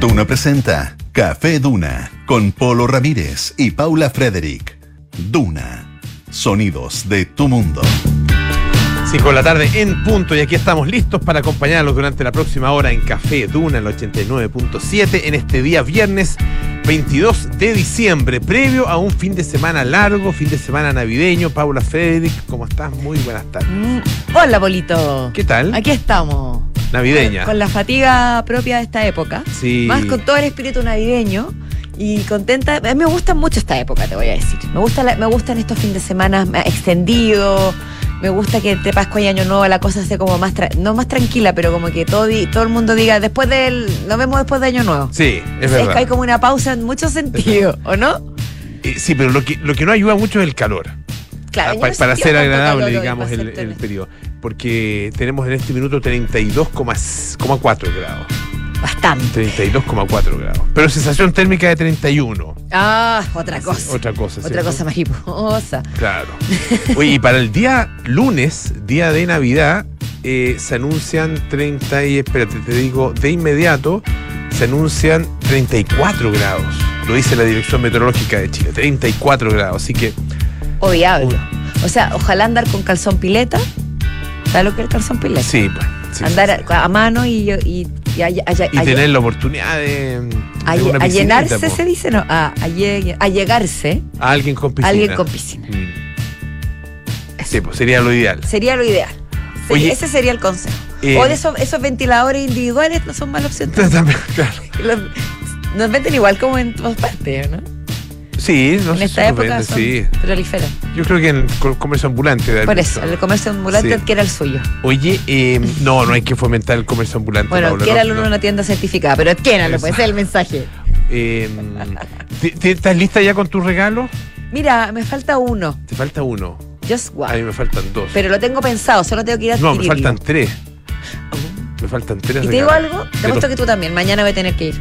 Duna presenta Café Duna con Polo Ramírez y Paula Frederick. Duna. Sonidos de tu mundo. 5 de la tarde en punto y aquí estamos listos para acompañarlos durante la próxima hora en Café Duna, el 89.7, en este día viernes 22 de diciembre, previo a un fin de semana largo, fin de semana navideño. Paula Frederick, ¿cómo estás? Muy buenas tardes. Mm, hola, Bolito. ¿Qué tal? Aquí estamos. Navideña. Con, la fatiga propia de esta época. Sí. Más con todo el espíritu navideño. Y contenta. A mí me gusta mucho esta época, te voy a decir. Me, gusta la- me gustan estos fines de semana extendidos. Me gusta que entre Pascua y Año Nuevo la cosa sea como más, tra- no más tranquila, pero como que todo, todo el mundo diga, después del, nos vemos después de Año Nuevo. Sí, es Es verdad. que hay como una pausa en muchos sentidos, ¿o no? Sí, pero lo que, lo que no ayuda mucho es el calor. Claro, Ah, para sentía ser agradable, digamos, para el, periodo. Porque tenemos en este minuto 32,4 grados. Bastante. 32,4 grados. Pero sensación térmica de 31. Ah, otra cosa. Otra cosa, Otra ¿cierto? cosa mariposa. Claro. Oye, y para el día lunes, día de Navidad, eh, se anuncian 30 y, espérate, te digo, de inmediato, se anuncian 34 grados. Lo dice la Dirección Meteorológica de Chile, 34 grados. Así que, O diablo. O sea, ojalá andar con calzón pileta. ¿Sabes lo que es el calzón pileta? sí, pues. sí, andar sí, a, a mano y, y, y a, Y tener la oportunidad de. a- de una llenarse, po. se dice, no, a, a lleg- a llegarse A alguien con piscina. alguien con piscina. Mm. Sí, pues sería lo ideal. Sería lo ideal. Oye, ese sería el consejo. eh, o de esos, esos ventiladores individuales no son mala opción. También, claro. Los- nos venden igual como en todas partes, ¿no? Sí, no en sé esta si época son sí. proliferan. Yo creo que en el co- comercio ambulante. de Por eso, el comercio ambulante Sí. que era el suyo. Oye, eh, no, no hay que fomentar el comercio ambulante. Bueno, era no, en una tienda certificada, pero adquiéranlo, Eso. pues ese es el mensaje. Eh, ¿te- te- ¿Estás lista ya con tu regalo? Mira, me falta uno. Te falta uno. Just one. A mí me faltan dos. Pero lo tengo pensado, solo tengo que ir a no, me faltan tres. Me faltan tres Y te digo regalos. algo, te apuesto que tú también. Mañana voy a tener que ir.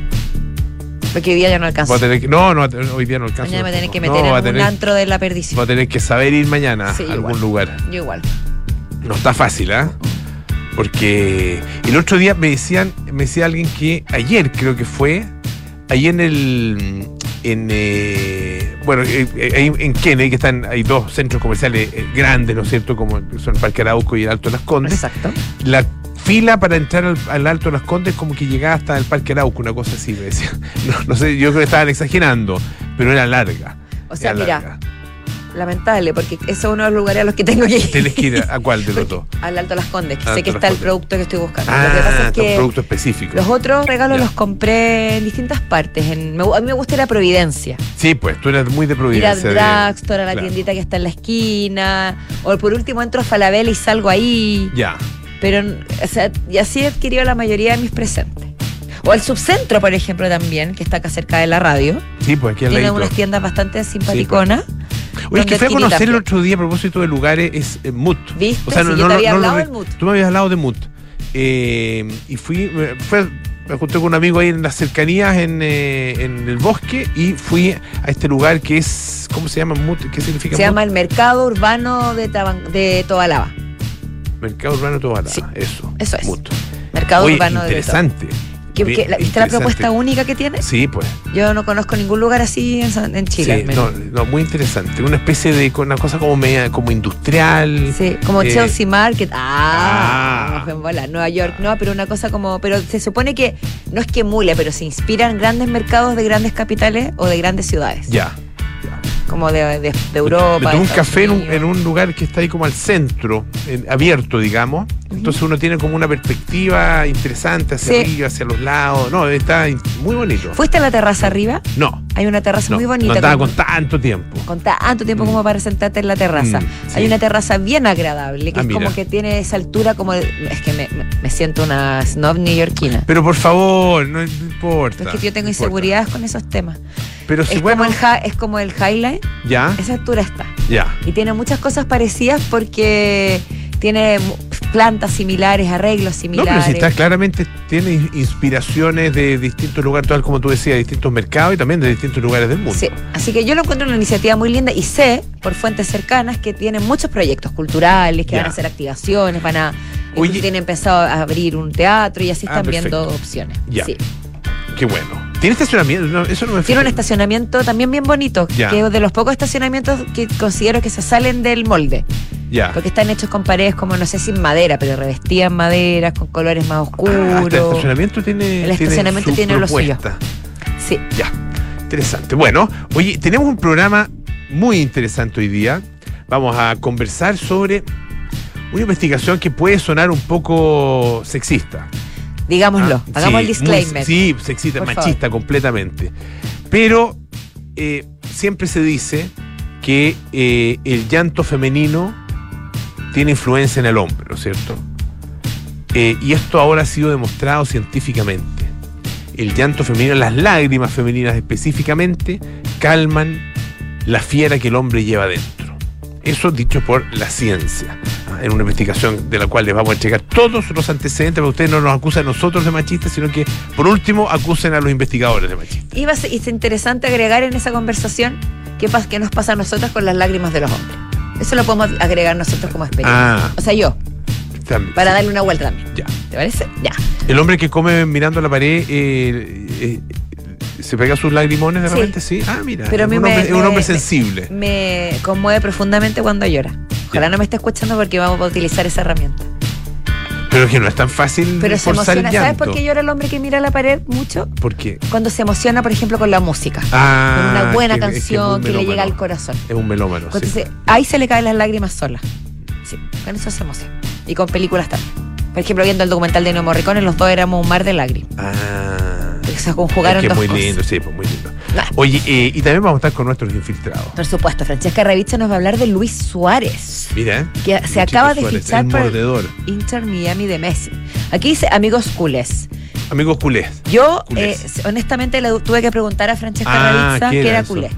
Porque hoy día ya no alcanzo. Que, no, no, hoy día no alcanzo. Mañana me tener que meter No, en un tener- antro de la perdición. Va a tener que saber ir mañana Sí, a algún igual. lugar. Yo igual. No está fácil, ¿ah? Porque el otro día me decían, me decía alguien que ayer creo que fue, ahí en el en eh, bueno, eh, eh, en Kennedy, que están, hay dos centros comerciales eh, grandes, ¿no es cierto? Como son el Parque Arauco y el Alto Las Condes. Exacto. La fila para entrar al, al Alto Las Condes como que llegaba hasta el Parque Arauco, una cosa así, me decía. No, no sé, yo creo que estaban exagerando, pero era larga. O sea, mira, larga. lamentable, porque ese es uno de los lugares a los que tengo que ir. Tienes que ir a, a cuál de los dos. Al Alto Las Condes, que Al sé que está el producto que estoy buscando. Ah, lo que pasa es un que producto específico. los otros regalos Ya. los compré en distintas partes. En, me- a mí me gusta ir a Providencia. Sí, pues tú eres muy de Ir Providencia. al de- drugstore, a la claro. tiendita que está en la esquina. O por último entro a Falabella y salgo ahí. Ya. Pero, o sea, y así he adquirido la mayoría de mis presentes. O el subcentro, por ejemplo, también, que está acá cerca de la radio. Sí, pues aquí Tiene unas tiendas bastante simpaticonas. Oye, es que fui a conocer el otro día a propósito de lugares, es eh, Mut. ¿Viste? Sí, yo te había hablado lo- del Mut. Tú me habías hablado de Mut. Eh, y fui, me, fue- me junté con un amigo ahí en las cercanías, en, eh, en el bosque, y fui a este lugar que es, ¿cómo se llama Mut? ¿Qué significa Se Mut? llama el Mercado Urbano de, Taban- de Tobalaba. Mercado Urbano Tobalaba. Sí, eso. eso es. Mut. Mercado Oye, Urbano de interesante. ¿Qué- Bien, qué- la- ¿Viste la propuesta única que tiene? Sí, pues. Yo no conozco ningún lugar así en, en Chile. Sí, no, no, muy interesante. Una especie de una cosa como media, como industrial. Sí, como Eh, Chelsea Market. Ah, Ah. bola. Nueva York, no, pero una cosa como. Pero se supone que no es que emule, pero se inspiran grandes mercados de grandes capitales o de grandes ciudades. Ya. Como de, de- de Europa. Un café en un, Unidos. en un lugar que está ahí como al centro, en- abierto, digamos. Entonces uno tiene como una perspectiva interesante hacia Sí. arriba, hacia los lados. No, está muy bonito. ¿Fuiste a la terraza arriba? No, Hay una terraza no, muy no bonita. estaba con- con tanto tiempo. con tanto tiempo Mm. como para sentarte en la terraza. Mm, sí. Hay una terraza bien agradable, que Ah, es como que tiene esa altura como... es que me, me- siento una snob neoyorquina. Pero por favor, no, no importa. Es que yo tengo no importa. inseguridades con esos temas. Pero si es, bueno, como el es como el highlight, ya, esa altura está. ya. Y tiene muchas cosas parecidas porque tiene plantas similares, arreglos No, similares. pero si está claramente, tiene in- inspiraciones de distintos lugares, tal como tú decías, de distintos mercados y también de distintos lugares del mundo. Sí, así que yo lo encuentro una iniciativa muy linda y sé por fuentes cercanas que tienen muchos proyectos culturales, que van a hacer activaciones, van a Oye. tienen pensado abrir un teatro y así Ah, están viendo opciones. Ya. Sí. qué bueno. ¿Tiene estacionamiento? No, eso no me Tiene un estacionamiento también bien bonito, Ya. que es de los pocos estacionamientos que considero que se salen del molde. Ya. Porque están hechos con paredes como, no sé si madera, pero revestidas en madera, con colores más Ah, el oscuros. estacionamiento tiene. El estacionamiento tiene lo suyo. propuesta. Sí. Ya, interesante. Bueno, oye, tenemos un programa muy interesante hoy día. Vamos a conversar sobre una investigación que puede sonar un poco sexista. Digámoslo, Ah, hagamos sí, el disclaimer. muy- sí, sexista, Por machista completamente. Pero eh, siempre se dice que eh, el llanto femenino tiene influencia en el hombre, ¿no es cierto? Eh, y esto ahora ha sido demostrado científicamente. El llanto femenino, las lágrimas femeninas específicamente, calman la fiera que el hombre lleva dentro. Eso dicho por la ciencia, ¿ah? en una investigación de la cual les vamos a entregar todos los antecedentes, para que ustedes no nos acusen a nosotros de machistas, sino que por último acusen a los investigadores de machistas. Y es interesante agregar en esa conversación qué, qué nos pasa a nosotros con las lágrimas de los hombres. Eso lo podemos agregar nosotros como experiencia. Ah. O sea, yo, También, para sí, darle una vuelta también. Ya. ¿Te parece? Ya. El hombre que come mirando la pared eh, eh, se pega sus lagrimones de Sí. repente, sí. Ah, mira, Pero a es mí un, me- hombre, es un me- hombre sensible. Me conmueve profundamente cuando llora. Ojalá no me esté escuchando porque vamos a utilizar esa herramienta. Pero es que no es tan fácil Pero se emociona. ¿Sabes por qué llora el hombre que mira la pared mucho? ¿Por qué? Cuando se emociona, por ejemplo, con la música. Ah, con una buena que- es que es canción que, le llega al corazón. Es un melómano, sí. Entonces, ahí se le caen las lágrimas solas. Sí, con eso se emociona. Y con películas también. Por ejemplo, viendo el documental de Ennio Morricone, los dos éramos un mar de lágrimas. Ah. Se conjugaron es que dos muy cosas. lindo, sí, pues muy lindo. Nah. Oye, eh, y también vamos a estar con nuestros infiltrados. Por supuesto, Francesca Ravizza nos va a hablar de Luis Suárez, Mira, que se acaba de Suárez, fichar por el. Inter Miami de Messi. Aquí dice amigos culés. Amigos culés. Yo, Culés. eh, honestamente, le tuve que preguntar a Francesca Ah, Ravizza ¿qué que era era culé.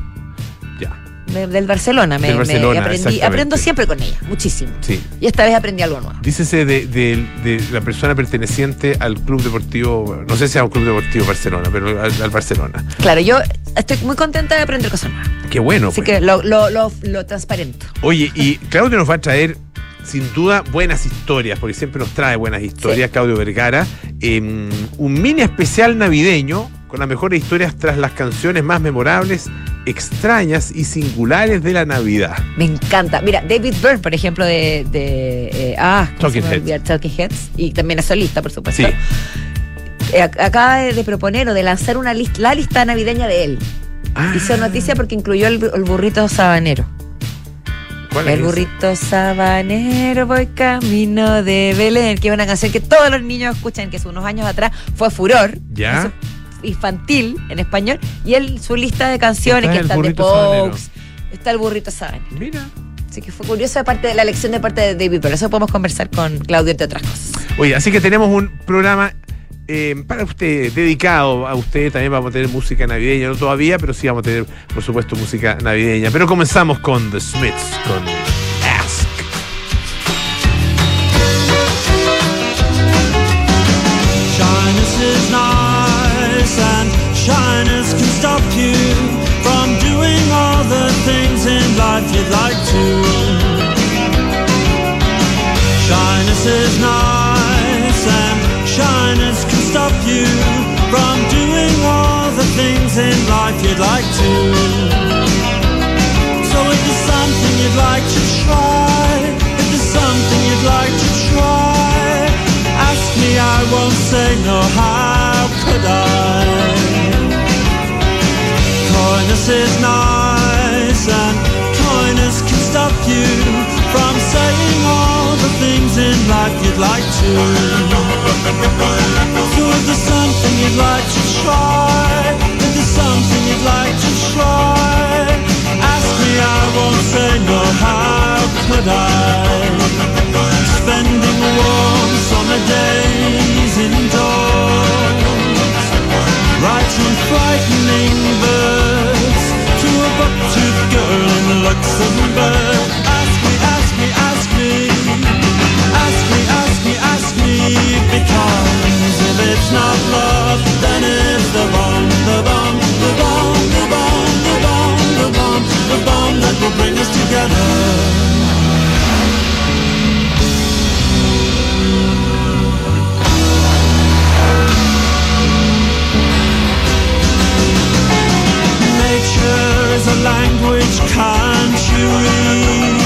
Del Barcelona. Me, Del me Barcelona, aprendí, aprendo siempre con ella, muchísimo. sí. Y esta vez aprendí algo nuevo. Dícese de, de- de la persona perteneciente al club deportivo, no sé si a un club deportivo Barcelona, pero al, al Barcelona. Claro, yo estoy muy contenta de aprender cosas nuevas. Qué bueno. Así pues. que lo, lo, lo, lo transparento. Oye, y Claudio nos va a traer, sin duda, buenas historias, porque siempre nos trae buenas historias, Claudio Vergara. eh, un mini especial navideño con las mejores historias tras las canciones más memorables, extrañas y singulares de la Navidad. Me encanta. Mira, David Byrne, por ejemplo, de. de eh, ah, ¿cómo Talking? Heads. De Talking Heads. Y también es solista, por supuesto. Sí. Eh, ac- acaba de, de proponer o de lanzar una lista, la lista navideña de él. Ah, Hizo noticia porque incluyó el, el burrito sabanero. ¿Cuál es El burrito sabanero, voy camino de Belén, que es una canción que todos los niños escuchan, que hace unos años atrás fue furor. Ya. Infantil en español. Y él, su lista de canciones, Está que están de. Pogues, está el burrito sabanero. Mira. Así que fue curioso de parte de la elección de parte de David, pero eso podemos conversar con Claudio, entre otras cosas. Oye, así que tenemos un programa eh, para usted, dedicado a usted. También vamos a tener música navideña, no todavía, pero sí vamos a tener, por supuesto, música navideña. Pero comenzamos con The Smiths, con Ask. Shyness is nice, and shyness can stop you from doing all the things in life you'd like to. Shyness is nice, stop you from doing all the things in life you'd like to. So if there's something you'd like to try, if there's something you'd like to try, ask me, I won't say no, how could I? Coyness is nice and coyness can stop you in life you'd like to. So if there's something you'd like to try, if there's something you'd like to try, ask me, I won't say no, how could I? Spending warm summer days indoors, writing frightening verse to a buck-toothed girl in Luxembourg. comes. If it's not love, then it's the bomb, the bomb, the bomb, the bomb, the bomb, the bomb, the bomb that will bring us together. is a language can't you read?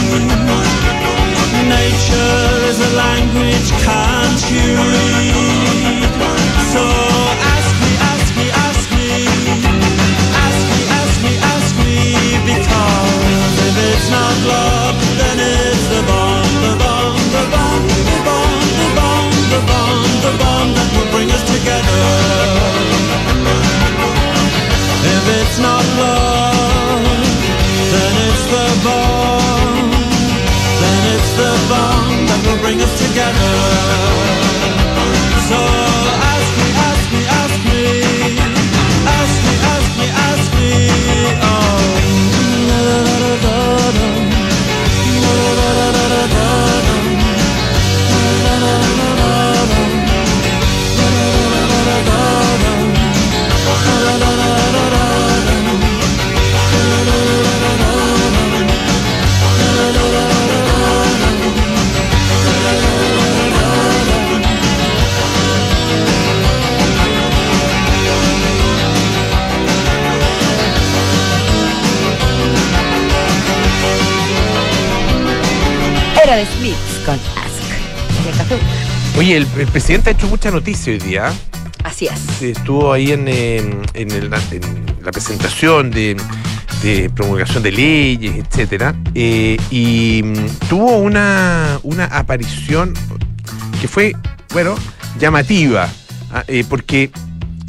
Nature language can't you read? So together. Café Duna. Oye, el, el presidente ha hecho mucha noticia hoy día. Así es. Estuvo ahí en, en- en el- en la presentación de, de promulgación de leyes, etcétera, eh, y mm, tuvo una, una aparición que fue, bueno, llamativa, ah, eh, porque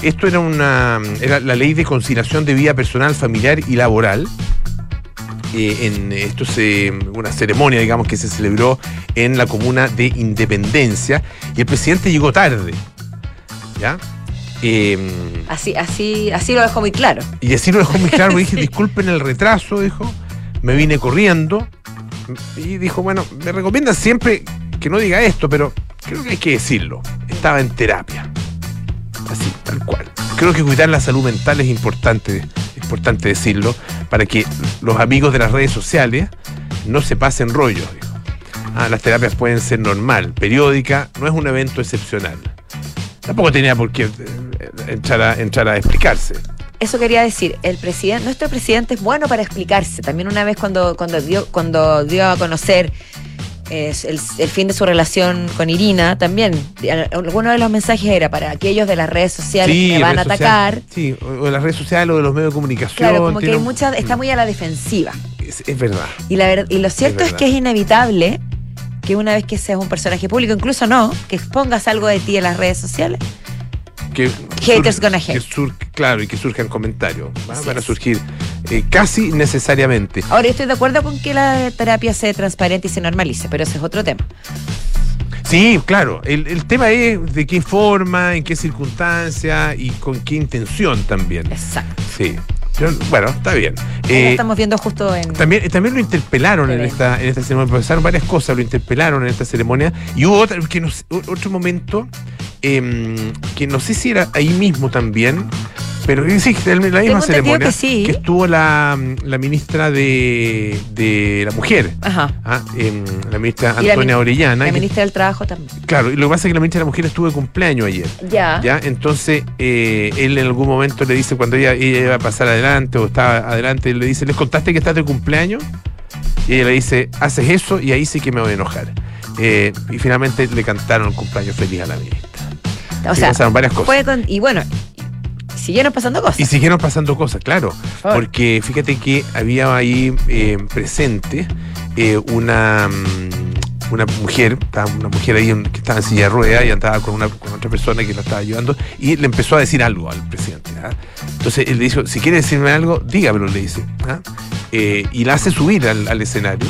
esto era una era la ley de conciliación de vida personal, familiar y laboral. Eh, en esto se una ceremonia digamos que se celebró en la comuna de Independencia y el presidente llegó tarde ¿ya? Eh, Así, así, así lo dejó muy claro. y así lo dejó muy claro, me dije, Sí. disculpen el retraso, dijo, me vine corriendo. Y dijo, bueno, me recomiendan siempre que no diga esto, pero creo que hay que decirlo. Estaba en terapia. Así, tal cual. Creo que cuidar la salud mental es importante, es importante decirlo, para que los amigos de las redes sociales no se pasen rollos, dijo. Ah, las terapias pueden ser normal, periódica, no es un evento excepcional. Tampoco tenía por qué eh, entrar a, entrar a explicarse. Eso quería decir, el presidente, nuestro presidente es bueno para explicarse. También una vez cuando, cuando dio, cuando dio a conocer eh, el, el fin de su relación con Irina, también alguno de los mensajes era para aquellos de las redes sociales que me van a atacar. sí, o, de las redes sociales o de los medios de comunicación. Claro, como que hay está muy a la defensiva. Es, es verdad. Y, la y lo cierto es, que es inevitable que una vez que seas un personaje público, incluso no, que expongas algo de ti en las redes sociales, Que Haters sur- gonna hate. que sur- claro, y que surjan comentarios. Van a surgir eh, casi necesariamente. Ahora, estoy de acuerdo con que la terapia se transparente y se normalice, pero ese es otro tema. Sí, claro. El, el tema es de qué forma, en qué circunstancia y con qué intención también. Exacto. Sí. Yo- bueno, está bien. Lo Eh, estamos viendo justo en. También, también lo interpelaron en esta, en esta ceremonia, pasaron varias cosas, lo interpelaron en esta ceremonia. Y hubo otra, que no otro momento em, que no sé si era ahí mismo también, pero sí, la misma ceremonia, que sí. estuvo la, la ministra de, de la Mujer, Ajá. ah, em, la ministra Y la Antonia Orellana. La ministra del Trabajo también. claro, y lo que pasa es que la ministra de la Mujer estuvo de cumpleaños ayer. Ya. ¿Ya? Entonces, eh, él en algún momento le dice, cuando ella, ella iba a pasar adelante o estaba adelante, él le dice, ¿les contaste que estás de cumpleaños? Y ella le dice, haces eso y ahí sí que me voy a enojar. Eh, y finalmente le cantaron el cumpleaños feliz a la ministra. O Sí, sea, pasaron varias cosas. fue con- y bueno, siguieron pasando cosas. Y siguieron pasando cosas, claro. favor. Porque fíjate que había ahí eh, presente eh, una, mm, una mujer, estaba una mujer ahí que estaba en silla de ruedas y andaba con, una, con otra persona que la estaba ayudando y le empezó a decir algo al presidente. ¿ah? Entonces él le dijo, si quiere decirme algo, dígamelo, le dice. ¿ah? Eh, y la hace subir al, al escenario.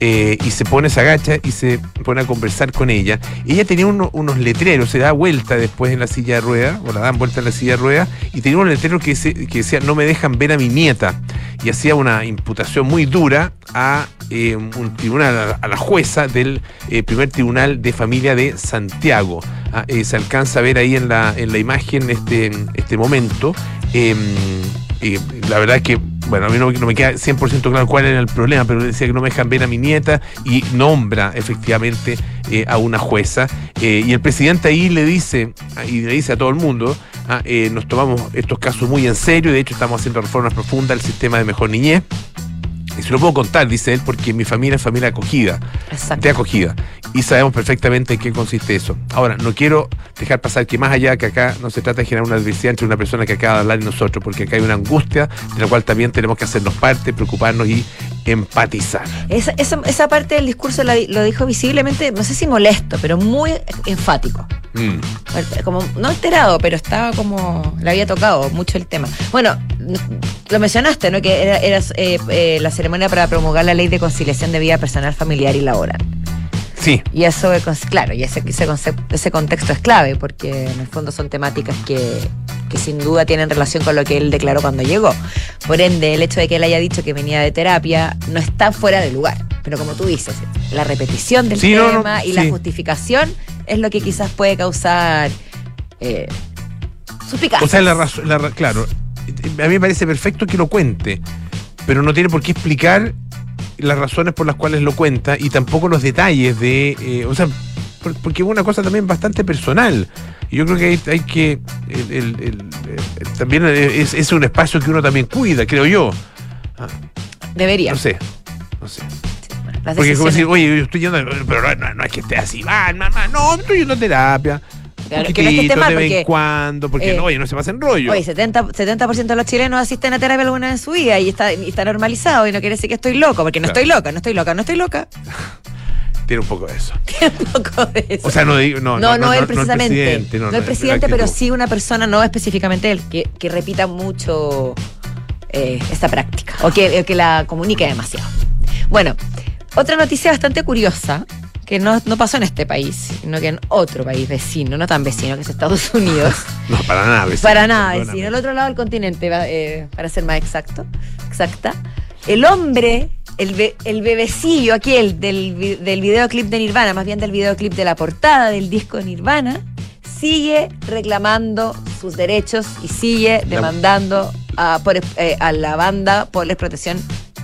Eh, y se pone, se agacha y se pone a conversar con ella. Ella tenía uno- unos letreros, se da vuelta después en la silla de ruedas, o la dan vuelta en la silla de ruedas, y tenía un letrero que, dice- que decía, no me dejan ver a mi nieta. Y hacía una imputación muy dura a eh, un tribunal, a, la jueza del eh, primer tribunal de familia de Santiago. Ah, se alcanza a ver ahí en la, en la imagen este, este momento. Eh, la verdad es que, bueno, a mí no, me queda 100% claro cuál era el problema, pero decía que no me dejan ver a mi nieta y nombra efectivamente eh, a una jueza. Eh, y el presidente ahí le dice, y le dice a todo el mundo, ah, eh, nos tomamos estos casos muy en serio, de hecho estamos haciendo reformas profundas al sistema de mejor niñez. Y se lo puedo contar, dice él, porque mi familia es familia acogida Exacto. de acogida. Y sabemos perfectamente en qué consiste eso. Ahora, no quiero dejar pasar que más allá que acá no se trata de generar una adversidad entre una persona que acaba de hablar y nosotros, porque acá hay una angustia de la cual también tenemos que hacernos parte, preocuparnos y empatizar. Esa, esa, esa parte del discurso la lo dijo visiblemente, no sé si molesto, pero muy enfático. Mm. Como no alterado, pero estaba como. Le había tocado mucho el tema. Bueno, lo mencionaste, ¿no? Que era, era, eh, eh, la ceremonia para promulgar la ley de conciliación de vida personal, familiar y laboral. Sí, Y eso, claro, y ese, ese, concepto, ese contexto es clave, porque en el fondo son temáticas que, que sin duda tienen relación con lo que él declaró cuando llegó. Por ende, el hecho de que él haya dicho que venía de terapia no está fuera de lugar. Pero como tú dices, la repetición del Sí, tema no, y la justificación es lo que quizás puede causar eh, suspicacias. o sea, la claro, a mí me parece perfecto que lo cuente, pero no tiene por qué explicar las razones por las cuales lo cuenta y tampoco los detalles de, eh, o sea, porque es una cosa también bastante personal. Y yo creo que hay, hay que, el- el- el- el- también es, es un espacio que uno también cuida, creo yo. Ah, Debería. no sé, no sé. Las Porque es como decir, oye, yo estoy yendo, pero no, es que esté así, mal, mal. No, estoy yendo a terapia. Claro, que no es que esté mal, de vez en cuando, porque eh, no, oye, no se pasen rollo. Oye, 70%, 70 de los chilenos asisten a terapia alguna vez en su vida y está, y está normalizado y no quiere decir que estoy loco, porque no Claro. estoy loca, no estoy loca, no estoy loca. Tiene un poco de eso. Tiene un poco de eso. O sea, no digo, no, no, no, él el precisamente. presidente, no, no, el presidente, pero sí una persona, no específicamente él, que, que repita mucho eh, esta práctica o que, que la comunique demasiado. Bueno, otra noticia bastante curiosa que no, no pasó en este país, sino que en otro país vecino, no tan vecino, que es Estados Unidos. No, para nada, vecino, para nada vecino, al otro lado del continente, eh, para ser más exacto, exacta. El hombre, el, be- el bebecillo aquel del, vi- del videoclip de Nirvana, más bien del videoclip de la portada del disco de Nirvana, sigue reclamando sus derechos y sigue demandando a, por, eh, a la banda por la explotación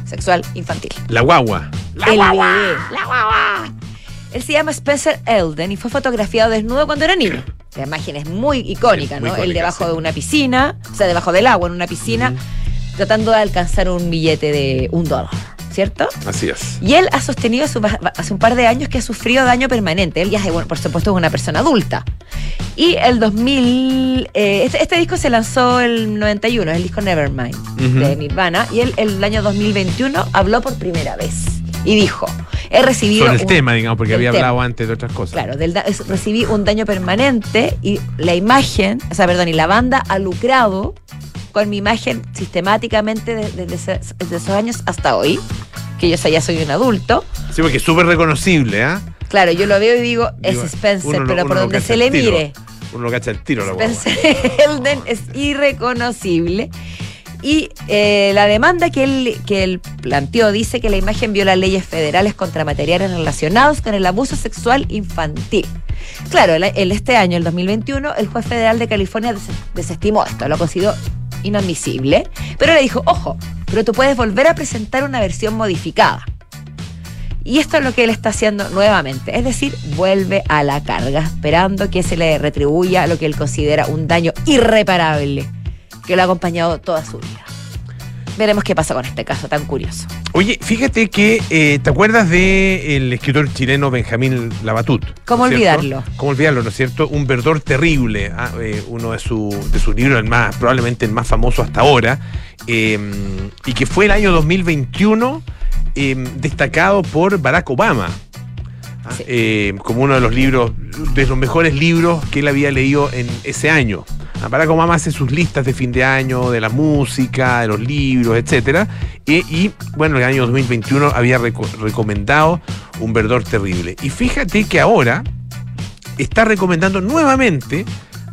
sexual infantil. La guagua. La el guagua. bebé, la guagua. Él se llama Spencer Elden y fue fotografiado desnudo cuando era niño. La imagen es muy icónica, muy ¿no? icónica, Él debajo sí. de una piscina, o sea, debajo del agua en una piscina, tratando de alcanzar un billete de un dólar, ¿cierto? Así es. Y él ha sostenido hace un hace un par de años que ha sufrido daño permanente. Él ya, es, bueno, por supuesto, es una persona adulta. Y el 2000, eh, este, este disco se lanzó el 91, es el disco Nevermind Ujú. de Nirvana. Y él el año 2021 habló por primera vez y dijo, he recibido... Sobre el un- tema, digamos, porque había tema. hablado antes de otras cosas. Claro, del da- recibí un daño permanente y la imagen, o sea, perdón, y la banda ha lucrado con mi imagen sistemáticamente de- desde, esos años hasta hoy, que yo ya soy un adulto. Sí, porque es súper reconocible, ¿ah? Claro, yo lo veo y digo, es Digo, Spencer, lo- pero por donde se le tiro. mire, Uno lo cacha el tiro, la guagua. Spencer Elden es irreconocible. Y eh, la demanda que él, que él planteó dice que la imagen viola leyes federales contra materiales relacionados con el abuso sexual infantil. Claro, el, el- este año, el 2021, el juez federal de California des- desestimó esto, lo consideró inadmisible, pero le dijo, ojo, pero tú puedes volver a presentar una versión modificada. Y esto es lo que él está haciendo nuevamente, es decir, vuelve a la carga, esperando que se le retribuya lo que él considera un daño irreparable que lo ha acompañado toda su vida. Veremos qué pasa con este caso tan curioso. Oye, fíjate que, eh, ¿te acuerdas del escritor chileno Benjamín Labatut? ¿Cómo ¿no es cierto? olvidarlo? ¿Cómo olvidarlo, no es cierto? Un verdor terrible, ah, eh, uno de, su- de sus libros, el más, probablemente el más famoso hasta ahora, eh, y que fue el año 2021 eh, destacado por Barack Obama. ah, Sí. eh, como uno de los libros, de los mejores libros que él había leído en ese año. Barack Obama hace sus listas de fin de año, de la música, de los libros, etc. Y bueno, en el año 2021 había recomendado Un verdor terrible. Y fíjate que ahora está recomendando nuevamente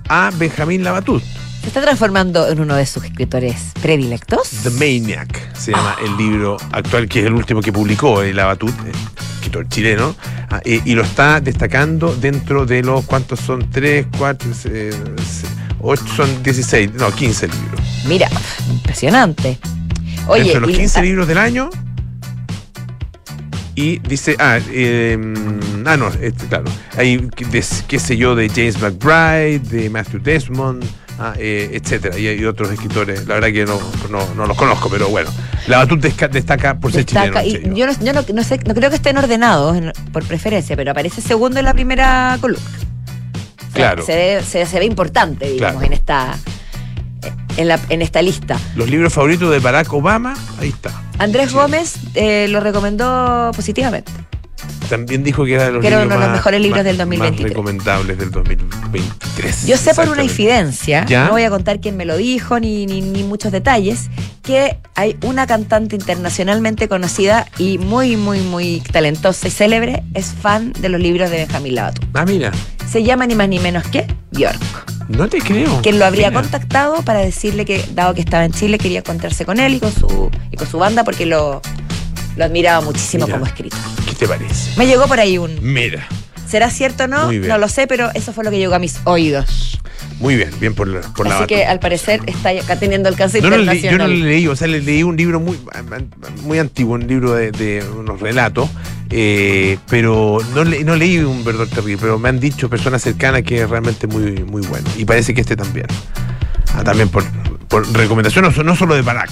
a Benjamín Labatut. Se está transformando en uno de sus escritores predilectos. The Maniac se llama el ah. libro actual, que es el último que publicó eh, el Abatut, eh, escritor chileno, ah, eh, y lo está destacando dentro de los, ¿cuántos son? Tres, cuatro, seis, 8 son 16, no, 15 libros. Mira, impresionante. Oye, Entre los 15 libros del año. Y dice, ah, eh, ah no, este, claro, hay, de, qué sé yo, de James McBride, de Matthew Desmond, ah, eh, etcétera, y hay otros escritores, la verdad que no, no, no los conozco, pero bueno, la Batut destaca por ser chileno. Yo, no, yo no, no, sé, no creo que estén ordenados por preferencia, pero aparece segundo en la primera columna. Claro. Se ve, se, se ve importante, digamos, Claro. en esta en, la, en esta lista. Los libros favoritos de Barack Obama, ahí está. Andrés Sí. Gómez eh, lo recomendó positivamente. También dijo que era de los, Que era libros uno de los más- mejores libros más- del 2023. Más recomendables del 2023. Yo sé por una infidencia, ¿Ya? no voy a contar quién me lo dijo ni, ni, ni muchos detalles, que hay una cantante internacionalmente conocida y muy, muy, muy talentosa y célebre, es fan de los libros de Benjamín Labatut. Ah, mira, Se llama ni más ni menos que Bjork, no te creo. quien lo habría Mira. contactado para decirle que, dado que estaba en Chile, quería encontrarse con él y con su, y con su banda porque lo, lo admiraba muchísimo Mira. como escritor. ¿Qué te parece? Me llegó por ahí un... Mira. ¿Será cierto o no? No lo sé, pero eso fue lo que llegó a mis oídos. Muy bien, bien por la, por la Así que al parecer está acá teniendo alcance No lo leí- yo internacional. no lo leí, o sea, le leí un libro muy, muy antiguo, un libro de, de unos relatos, eh, pero no, le- no leí un verdor terrible, pero me han dicho personas cercanas que es realmente muy, muy bueno. Y parece que este también. Ah, también por, por recomendación, no, no solo de Barack.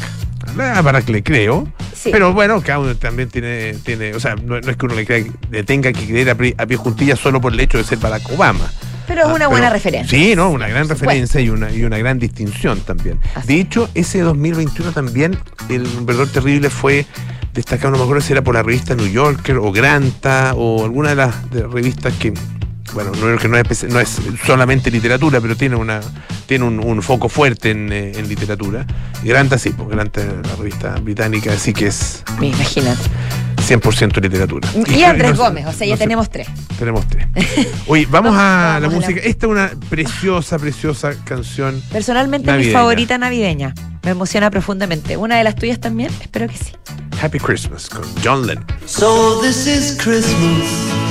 La verdad que le creo. Sí. Pero bueno, cada uno también tiene, tiene o sea, no, no es que uno le, crea- le tenga que creer a, pie- a pie juntillas solo por el hecho de ser Barack Obama. Pero es una Ah, buena pero- referencia. Sí, ¿no? Una gran referencia y una, y una gran distinción también. Así de hecho, ese 2021 también, el Verdor Terrible fue destacado, no me acuerdo si era por la revista New Yorker o Granta o alguna de las de revistas que, bueno, New Yorker no es, no es solamente literatura, pero tiene una tiene un, un foco fuerte en, eh, en literatura. Granta sí, pues Granta es la revista británica, así que es Imagínate. 100% literatura. Y, que Andrés no Gómez, o sea, ya no sé- tenemos tres. tenemos tres. Oye, vamos, Vamos- a la vamos a la- música. Esta es una preciosa, preciosa canción. Personalmente mi favorita navideña. Me emociona profundamente. ¿Una de las tuyas también? Espero que sí. Happy Christmas con John Lennon. So this is Christmas.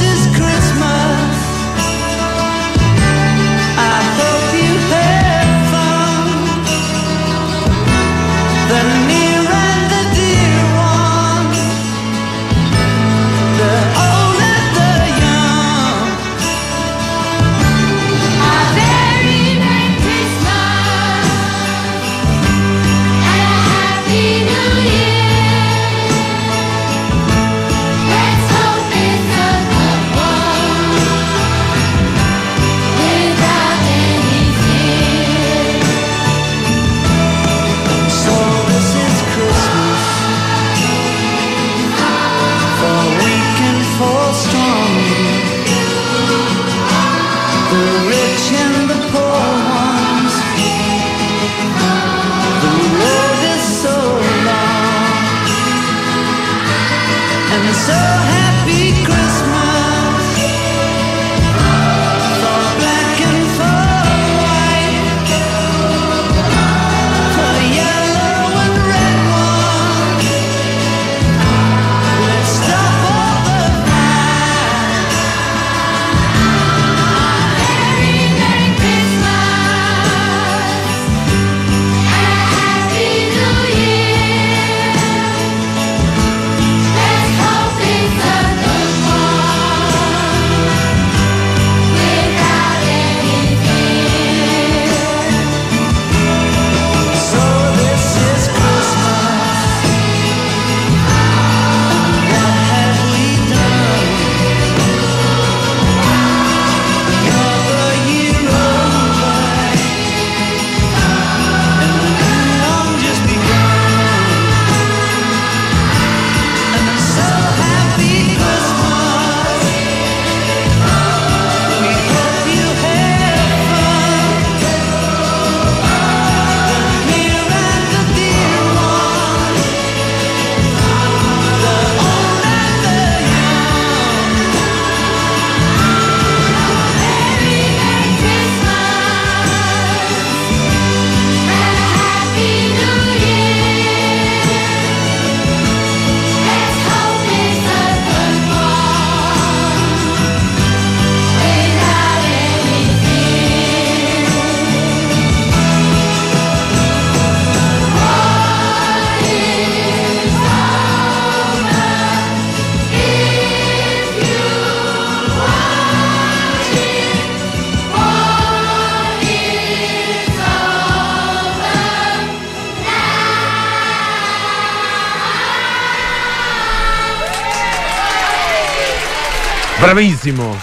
Bravísimo.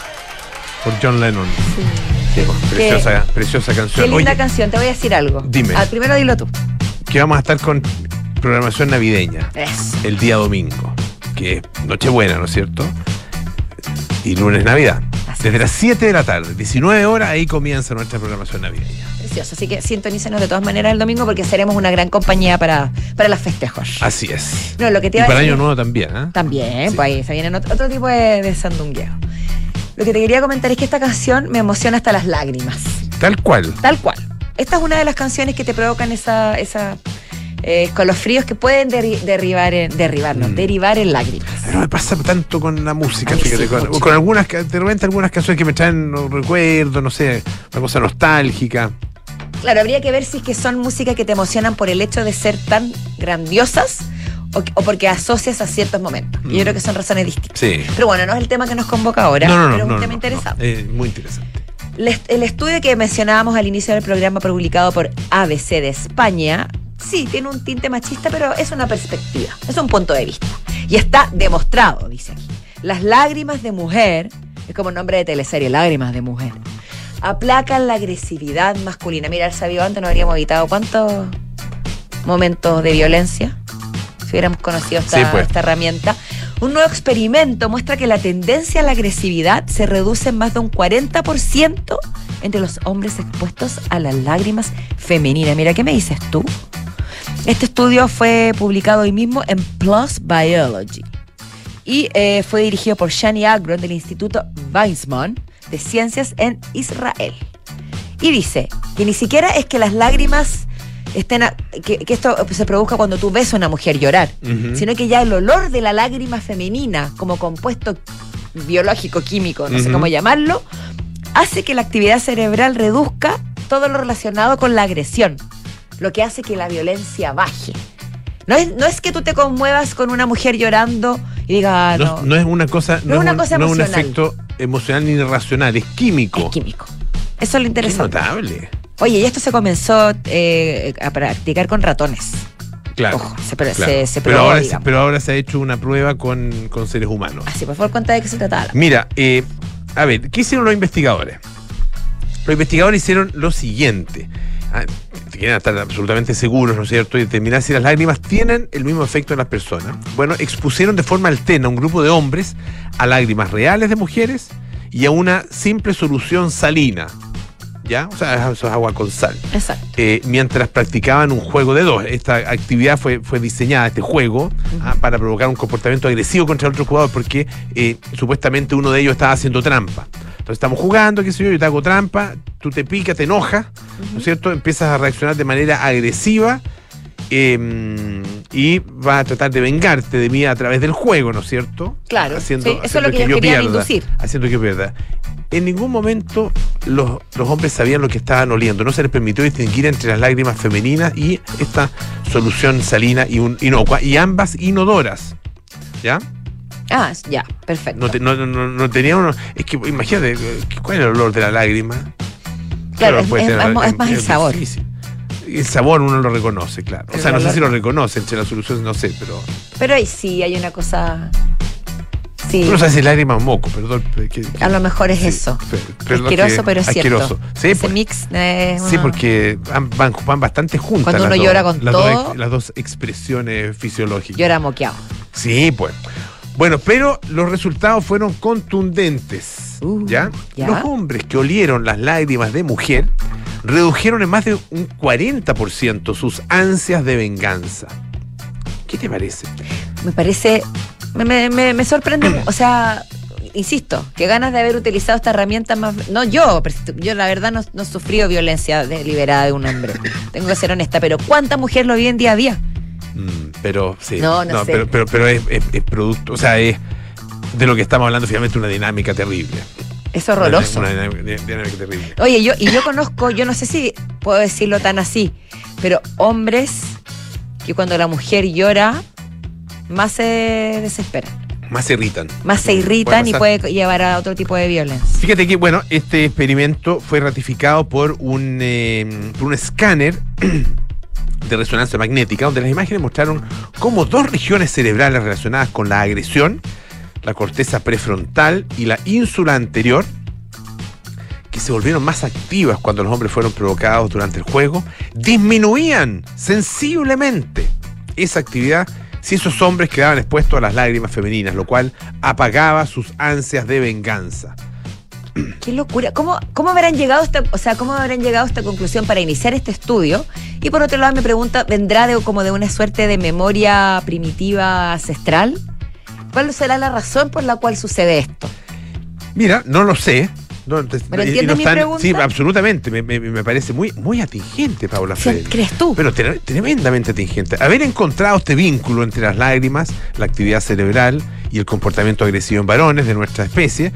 Por John Lennon. Sí, preciosa, preciosa Qué canción. linda Oye, canción. Te voy a decir algo. Dime. Al primero dilo tú. que vamos a estar con programación navideña Eso. el día domingo, que es Nochebuena, ¿no es cierto? Y lunes Navidad. Así Desde las 7 de la tarde, 19 horas, ahí comienza nuestra programación navideña. Precioso. Así que sintonícenos de todas maneras el domingo porque seremos una gran compañía para, para los festejos. Así es. No, lo que te Y para decir- Año Nuevo también, ¿ah? También, Sí. pues ahí se vienen otro, otro tipo de, de sandungueo. Lo que te quería comentar es que esta canción me emociona hasta las lágrimas. Tal cual. Tal cual. Esta es una de las canciones que te provocan esa, esa eh, con los fríos que pueden derri- derribar en, Mm. derivar en lágrimas. No me pasa tanto con la música, fíjate, sí, con, con algunas, de repente algunas canciones que me traen no, recuerdos, no sé, una cosa nostálgica. Claro, habría que ver si es que son músicas que te emocionan por el hecho de ser tan grandiosas o, que- o porque asocias a ciertos momentos. Y yo creo que son razones distintas. Sí. Pero bueno, no es el tema que nos convoca ahora, No, no, no. pero es no, un no, tema no, interesante. eh, muy interesante. El estudio que mencionábamos al inicio del programa publicado por ABC de España, sí, tiene un tinte machista, pero es una perspectiva, es un punto de vista. Y está demostrado, dice aquí. Las lágrimas de mujer, es como nombre de teleserie, lágrimas de mujer, aplacan la agresividad masculina. Mira, el sabido antes nos habríamos evitado cuántos momentos de violencia si hubiéramos conocido esta, Sí, pues. esta herramienta. Un nuevo experimento muestra que la tendencia a la agresividad se reduce en más de un 40% entre los hombres expuestos a las lágrimas femeninas. Mira, ¿qué me dices tú? Este estudio fue publicado hoy mismo en PLOS Biology y eh, fue dirigido por Shani Agron del Instituto Weizmann de Ciencias en Israel. Y dice que ni siquiera es que las lágrimas estén a- que, que esto se produzca cuando tú ves a una mujer llorar, sino que ya el olor de la lágrima femenina como compuesto biológico, químico, no sé cómo llamarlo, hace que la actividad cerebral reduzca todo lo relacionado con la agresión, lo que hace que la violencia baje. No es, no es que tú te conmuevas con una mujer llorando y digas, ah, No, no, no es una cosa, no, No es una un, cosa no es un emocional. efecto emocional ni racional, es químico. es químico. Eso es lo Qué interesante. notable. Oye, y esto se comenzó eh, a practicar con ratones. Claro. Ojo, se claro. se- se pero, ahora, se- digamos. pero ahora se ha hecho una prueba con, con seres humanos. Así, por favor, cuenta de qué se trataba. Mira, eh, a ver, ¿qué hicieron los investigadores? Los investigadores hicieron lo siguiente. Ah, Quieren estar absolutamente seguros, ¿no es cierto? Y determinar si las lágrimas tienen el mismo efecto en las personas. Bueno, expusieron de forma alterna a un grupo de hombres a lágrimas reales de mujeres y a una simple solución salina. ¿Ya? O sea, eso es agua con sal. Exacto. eh, mientras practicaban un juego de dos. Esta actividad fue, fue diseñada, este juego, ah, para provocar un comportamiento agresivo contra el otro jugador, porque eh, supuestamente uno de ellos estaba haciendo trampa. Entonces estamos jugando, qué sé yo, yo te hago trampa, tú te picas, te enojas, ¿no es cierto? Empiezas a reaccionar de manera agresiva eh, y vas a tratar de vengarte de mí a través del juego, ¿no es cierto? Claro, Haciendo, sí, eso es lo haciendo que ellos yo querían pierda, inducir. Haciendo que pierda. En ningún momento los, los hombres sabían lo que estaban oliendo. No se les permitió distinguir entre las lágrimas femeninas y esta solución salina y un, inocua, y ambas inodoras. ¿Ya? Ah, ya, perfecto. No, te- no, no, no- tenía uno. Es que imagínate, ¿cuál es el olor de la lágrima? Claro, es- puede es tener- más- es más el sabor. difícil. El sabor uno lo reconoce, claro. O sea, no sé si lo no. reconoce entre las soluciones, no sé, pero. Pero ahí sí hay una cosa. Sí, no sabes si es lágrima o moco, perdón. que- que- a lo mejor es sí, eso. per- perdón Asqueroso, que- pero es asqueroso. cierto. Sí, Ese mix es Sí, una- porque van, bastante juntas. Cuando las uno dos- llora con las dos todo. ex- las dos expresiones fisiológicas. Llora moqueado. Sí, pues. Bueno, pero los resultados fueron contundentes. Uh, ¿ya? ya. Los hombres que olieron las lágrimas de mujer redujeron en más de un 40% sus ansias de venganza. ¿Qué te parece? Me parece. Me, me- me- me sorprende. o sea, insisto, que ganas de haber utilizado esta herramienta más. No yo, yo la verdad no, no he sufrido violencia deliberada de un hombre. Tengo que ser honesta, pero ¿cuánta mujer lo vive en día a día? Mm, pero sí. No, no sé. Pero, pero, pero es, es- es producto, o sea, es de lo que estamos hablando finalmente una dinámica terrible. Es horroroso. Una, dinámica, una dinámica terrible. Oye, yo, y yo conozco, yo no sé si puedo decirlo tan así, pero hombres que cuando la mujer llora, más se desesperan, Más se irritan. más se irritan y puede llevar a otro tipo de violencia. Fíjate que, bueno, este experimento fue ratificado por un, eh, por un escáner de resonancia magnética, donde las imágenes mostraron cómo dos regiones cerebrales relacionadas con la agresión, la corteza prefrontal y la ínsula anterior, que se volvieron más activas cuando los hombres fueron provocados durante el juego, disminuían sensiblemente esa actividad si esos hombres quedaban expuestos a las lágrimas femeninas, lo cual apagaba sus ansias de venganza. Qué locura. ¿Cómo, cómo habrán llegado a esta, o sea, cómo habrán llegado a esta conclusión para iniciar este estudio? Y por otro lado me pregunta, ¿vendrá de como de una suerte de memoria primitiva ancestral? ¿Cuál será la razón por la cual sucede esto? Mira, no lo sé. No, te- ¿Pero y- y entiendes no mi están- pregunta? Sí, absolutamente. Me, me- me parece muy, muy atingente, Paula Frederick. ¿Crees tú? Pero tre- tremendamente atingente. Haber encontrado este vínculo entre las lágrimas, la actividad cerebral y el comportamiento agresivo en varones de nuestra especie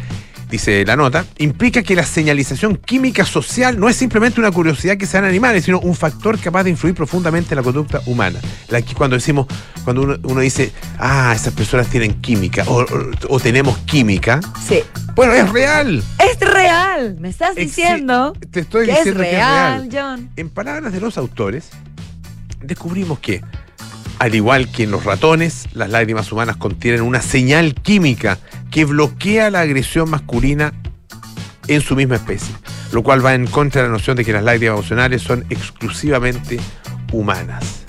dice la nota, implica que la señalización química social no es simplemente una curiosidad que sean animales, sino un factor capaz de influir profundamente en la conducta humana. La que cuando decimos, cuando uno, uno dice, ah, esas personas tienen química o, o- o tenemos química, Sí. bueno, es real. Es real. Me estás diciendo te estoy que es diciendo que es real. John. En palabras de los autores, descubrimos que, al igual que en los ratones, las lágrimas humanas contienen una señal química que bloquea la agresión masculina en su misma especie, lo cual va en contra de la noción de que las lágrimas emocionales son exclusivamente humanas.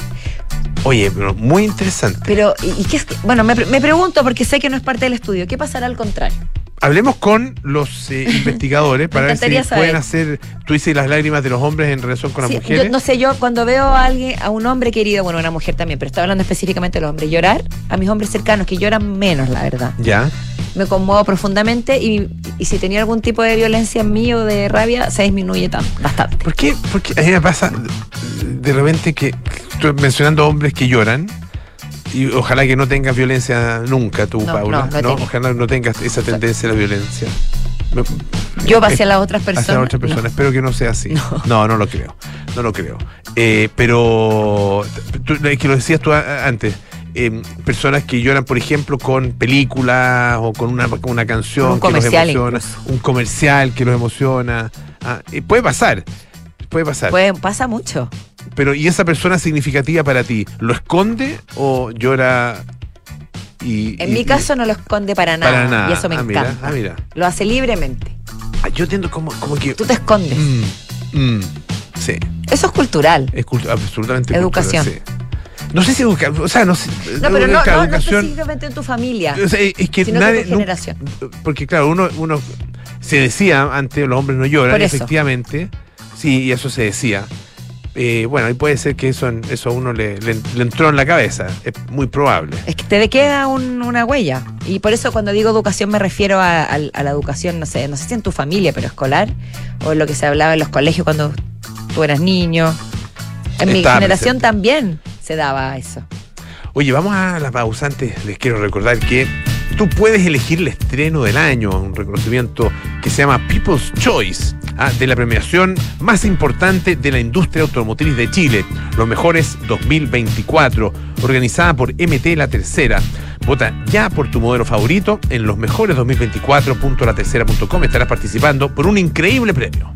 Oye, muy interesante. Pero, ¿y qué es? Bueno, me pregunto, porque sé que no es parte del estudio, ¿qué pasará al contrario? Hablemos con los eh, investigadores para ver si saber. pueden hacer, tú dices las lágrimas de los hombres en relación con las mujeres. yo- no sé, yo cuando veo a alguien, a un hombre querido, bueno, una mujer también, pero estoy hablando específicamente de los hombres, llorar, a mis hombres cercanos, que lloran menos, la verdad. Ya. Me conmuevo profundamente y, y si tenía algún tipo de violencia en mí o de rabia, se disminuye tan, bastante. ¿Por qué? Porque a mí me pasa de repente que estoy mencionando hombres que lloran y ojalá que no tengas violencia nunca tú, No, Paula. no, no tenido. Ojalá no tengas esa tendencia a la violencia. Yo hacia las otras personas. Hacia otras no. personas. Espero que no sea así. No. No, no, lo creo. No lo creo. Eh, pero tú, es que lo decías tú a- antes. eh, personas que lloran, por ejemplo, con películas o con una, con una canción Un que los emociona, un comercial que los emociona. Ah, eh, puede pasar, puede pasar. Pues pasa mucho. Pero, ¿y esa persona significativa para ti? ¿Lo esconde o llora y. En y- mi y- caso no lo esconde para nada. Para nada. Y eso me Ah, mira, encanta. ah, mira. Lo hace libremente. Ah, yo entiendo como, como que. Tú te escondes. Mm, mm, sí. Eso es cultural. Es cult- absolutamente Educación. cultural, sí. No sé si educa, o sea, no sé. No, pero no, no, no específicamente en tu familia. o sea, es que sino nadie. que tu generación. porque claro, uno, uno se decía antes los hombres no lloran, efectivamente. Sí, y eso se decía. Eh, bueno, y puede ser que eso, eso a uno le, le- le entró en la cabeza. Es muy probable. Es que te queda un- una huella. Y por eso cuando digo educación me refiero a, a- a la educación, no sé, no sé si en tu familia, pero escolar, o lo que se hablaba en los colegios cuando tú eras niño. En mi generación presente. también se daba eso. Oye, vamos a la pausa. Antes les quiero recordar que tú puedes elegir el estreno del año, un reconocimiento que se llama People's Choice, ah, de la premiación más importante de la industria automotriz de Chile, Los Mejores 2024, organizada por MT La Tercera. Vota ya por tu modelo favorito en los mejores 2024.latercera.com. Estarás participando por un increíble premio.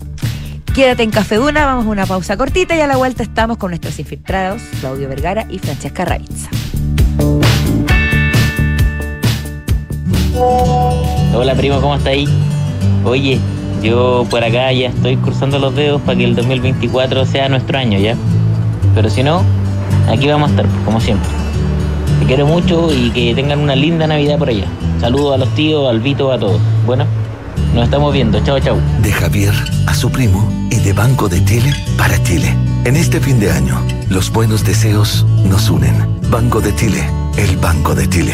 Quédate en Café Duna, vamos a una pausa cortita y a la vuelta estamos con nuestros infiltrados, Claudio Vergara y Francesca Raitza. Hola primo, ¿cómo está ahí? Oye, yo por acá ya estoy cruzando los dedos para que el 2024 sea nuestro año, ¿ya? Pero si no, aquí vamos a estar, como siempre. Te quiero mucho y que tengan una linda Navidad por allá. Saludos a los tíos, al Vito, a todos. Bueno, nos estamos viendo. Chao, chao. de Javier a su primo y de Banco de Chile para Chile. En este fin de año, los buenos deseos nos unen. Banco de Chile, el Banco de Chile.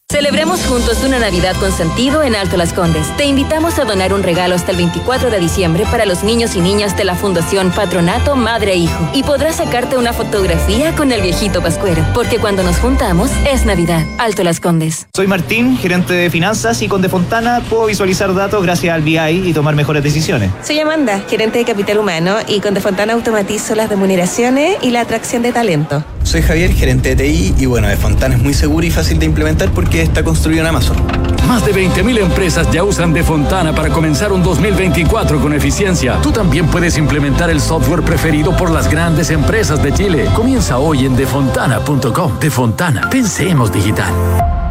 Celebremos juntos una Navidad con sentido en Alto Las Condes. Te invitamos a donar un regalo hasta el 24 de diciembre para los niños y niñas de la Fundación Patronato Madre e Hijo. Y podrás sacarte una fotografía con el viejito Pascuero, porque cuando nos juntamos es Navidad. Alto Las Condes. Soy Martín, gerente de finanzas y con Defontana puedo visualizar datos gracias al BI y tomar mejores decisiones. Soy Amanda, gerente de capital humano y con Defontana automatizo las remuneraciones y la atracción de talento. Soy Javier, gerente de TI y bueno, de Fontana es muy seguro y fácil de implementar porque está construido en Amazon. Más de 20.000 empresas ya usan de Fontana para comenzar un 2024 con eficiencia. Tú también puedes implementar el software preferido por las grandes empresas de Chile. Comienza hoy en defontana.com. De Fontana, pensemos digital.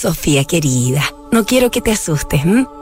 Sofía querida, no quiero que te asustes. ¿m?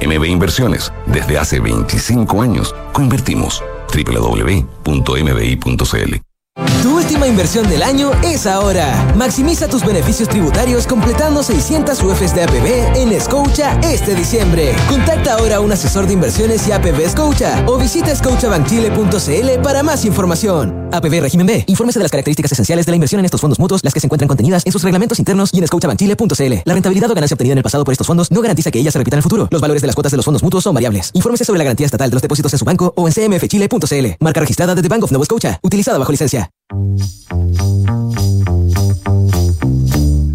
MB Inversiones, desde hace 25 años, coinvertimos. www.mbi.cl Tu última inversión del año es ahora. Maximiza tus beneficios tributarios completando 600 UFs de APB en Scotia este diciembre. Contacta ahora a un asesor de inversiones y APB Scotia o visita scotiabankchile.cl para más información. APB Régimen B. Infórmese de las características esenciales de la inversión en estos fondos mutuos, las que se encuentran contenidas en sus reglamentos internos y en scotiabankchile.cl. La rentabilidad o ganancia obtenida en el pasado por estos fondos no garantiza que ella se repita en el futuro. Los valores de las cuotas de los fondos mutuos son variables. Infórmese sobre la garantía estatal de los depósitos en su banco o en cmfchile.cl. Marca registrada de The Bank of Nova Scotia. Utilizada bajo licencia.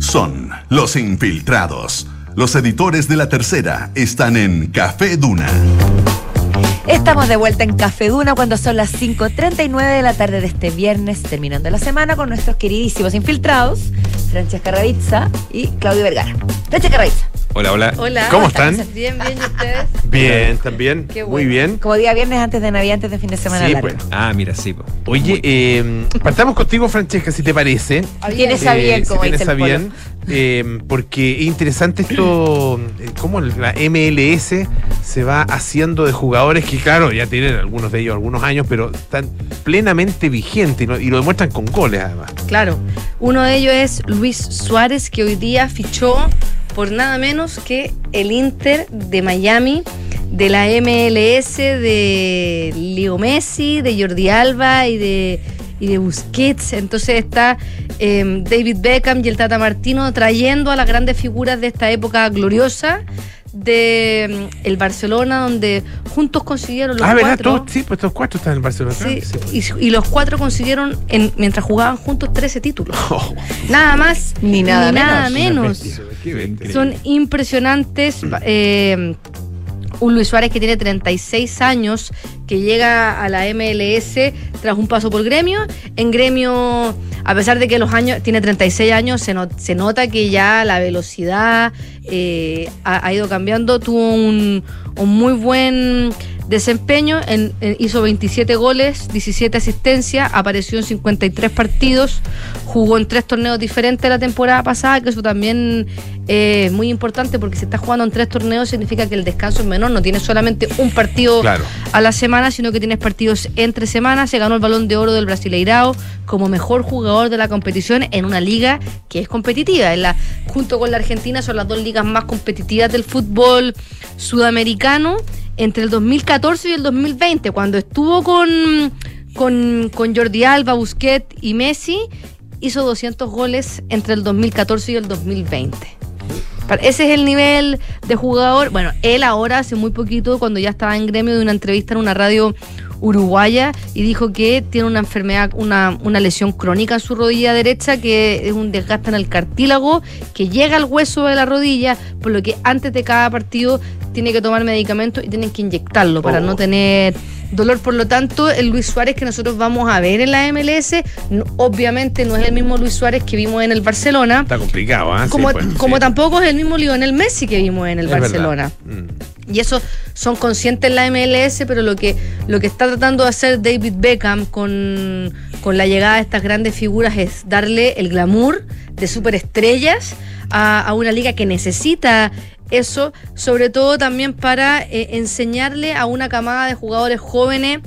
Son los infiltrados. Los editores de la tercera están en Café Duna. Estamos de vuelta en Café Duna cuando son las 5.39 de la tarde de este viernes, terminando la semana con nuestros queridísimos infiltrados, Francesca Ravizza y Claudio Vergara. Francesca Ravizza. Hola, hola. Hola. ¿Cómo están? Bien, bien, ¿y ustedes? Bien, también. Qué Muy bueno. bien. Como día viernes antes de Navidad, antes de fin de semana Sí, largo. pues. Ah, mira, sí. po. Oye, eh, partamos contigo, Francesca, si te parece. Tienes a bien, Eh, como si dice tienes a bien, eh, porque es interesante esto, eh, cómo la MLS se va haciendo de jugadores que, claro, ya tienen algunos de ellos algunos años, pero están plenamente vigentes y, no- y lo demuestran con goles, además. Claro. Uno de ellos es Luis Suárez, que hoy día fichó por nada menos que el Inter de Miami, de la MLS, de Leo Messi, de Jordi Alba y de, y de Busquets. Entonces está eh, David Beckham y el Tata Martino trayendo a las grandes figuras de esta época gloriosa de mm, el Barcelona, donde juntos consiguieron los ah, ¿verdad? cuatro. Todos- sí, pues estos cuatro están en el Barcelona. Sí, Sí. y, y los cuatro consiguieron, en- mientras jugaban juntos, 13 títulos. Nada más Ni nada menos. menos. Qué bestia. Son impresionantes. eh, un Luis Suárez que tiene 36 años, que llega a la MLS tras un paso por gremio. En gremio, a pesar de que los años tiene 36 años, se, no- se nota que ya la velocidad eh, ha, ido cambiando. Tuvo un muy buen desempeño, en- en- hizo 27 goles, 17 asistencias, apareció en 53 partidos, jugó en tres torneos diferentes la temporada pasada, que eso también eh, es muy importante porque si estás jugando en tres torneos significa que el descanso es menor, no tienes solamente un partido Claro. a la semana, sino que tienes partidos entre semanas. Se ganó el balón de oro del Brasileirao como mejor jugador de la competición en una liga que es competitiva. En la, junto con la Argentina son las dos ligas más competitivas del fútbol sudamericano entre el 2014 y el 2020, cuando estuvo con, con, con Jordi Alba, Busquets y Messi, hizo 200 goles entre el 2014 y el 2020. Para- Ese es el nivel de jugador. Bueno, él ahora, hace muy poquito, cuando ya estaba en gremio de una entrevista en una radio uruguaya, y dijo que tiene una enfermedad, una, una lesión crónica en su rodilla derecha, que es un desgaste en el cartílago, que llega al hueso de la rodilla, por lo que antes de cada partido tiene que tomar medicamentos y tienen que inyectarlo para Oh. no tener dolor. Por lo tanto, el Luis Suárez que nosotros vamos a ver en la MLS, no- obviamente no es el mismo Luis Suárez que vimos en el Barcelona. Está complicado. Sí, Como, pues, como sí. tampoco es el mismo Lionel Messi que vimos en el Es Barcelona. Mm. Y eso son conscientes en la MLS, pero lo que, lo que está tratando de hacer David Beckham con, con la llegada de estas grandes figuras es darle el glamour de superestrellas a, a una liga que necesita eso, sobre todo también para eh, enseñarle a una camada de jugadores jóvenes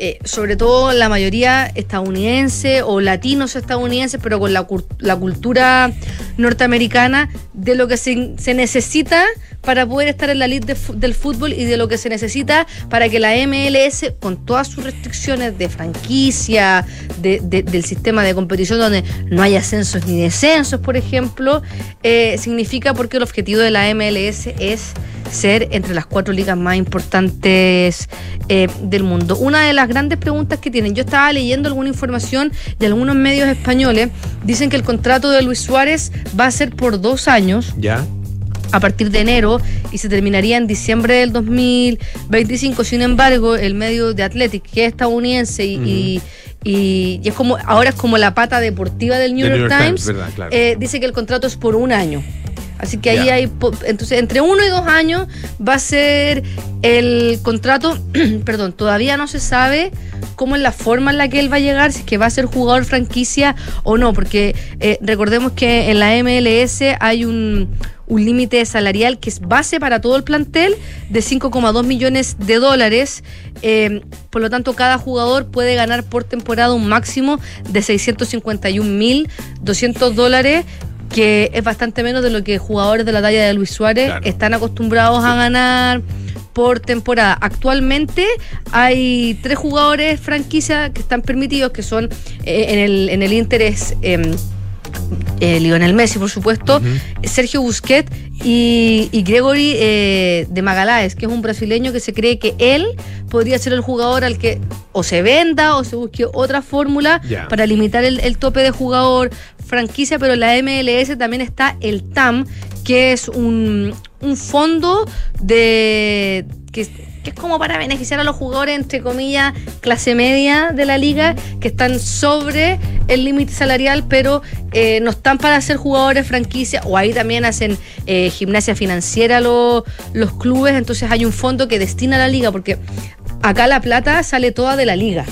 eh, sobre todo la mayoría estadounidense o latinos estadounidenses, pero con la, la cultura norteamericana, de lo que se, se necesita para poder estar en la elite de del fútbol y de lo que se necesita para que la MLS, con todas sus restricciones de franquicia, de- de- del sistema de competición donde no hay ascensos ni descensos, por ejemplo, eh, significa porque el objetivo de la MLS es ser entre las cuatro ligas más importantes eh, del mundo. Una de las grandes preguntas que tienen, yo estaba leyendo alguna información de algunos medios españoles, dicen que el contrato de Luis Suárez va a ser por dos años Ya. A partir de enero y se terminaría en diciembre del 2025. Sin embargo, el medio de Athletic, que es estadounidense y, y- y- y es como ahora es como la pata deportiva del New, York, Times, claro. eh, dice que el contrato es por un año. Así que ahí Ya. hay, entonces entre uno y dos años va a ser el contrato, perdón, todavía no se sabe cómo es la forma en la que él va a llegar, si es que va a ser jugador franquicia o no, porque eh, recordemos que en la MLS hay un, un límite salarial que es base para todo el plantel de 5,2 millones de dólares. Eh, por lo tanto, cada jugador puede ganar por temporada un máximo de 651.200 dólares que es bastante menos de lo que jugadores de la talla de Luis Suárez Claro. están acostumbrados a ganar por temporada. Actualmente hay tres jugadores franquicia que están permitidos, que son eh, en, el, en el Inter es em, eh, Lionel Messi, por supuesto, Sergio Busquets y, y Gregory eh, de Magaláes, que es un brasileño que se cree que él podría ser el jugador al que o se venda o se busque otra fórmula para limitar el, el tope de jugador franquicia, pero en la MLS también está el TAM, que es un, un fondo de que, es como para beneficiar a los jugadores, entre comillas, clase media de la liga, que están sobre el límite salarial, pero eh, no están para ser jugadores franquicia, o ahí también hacen eh, gimnasia financiera lo- los clubes, entonces hay un fondo que destina a la liga, porque acá la plata sale toda de la liga.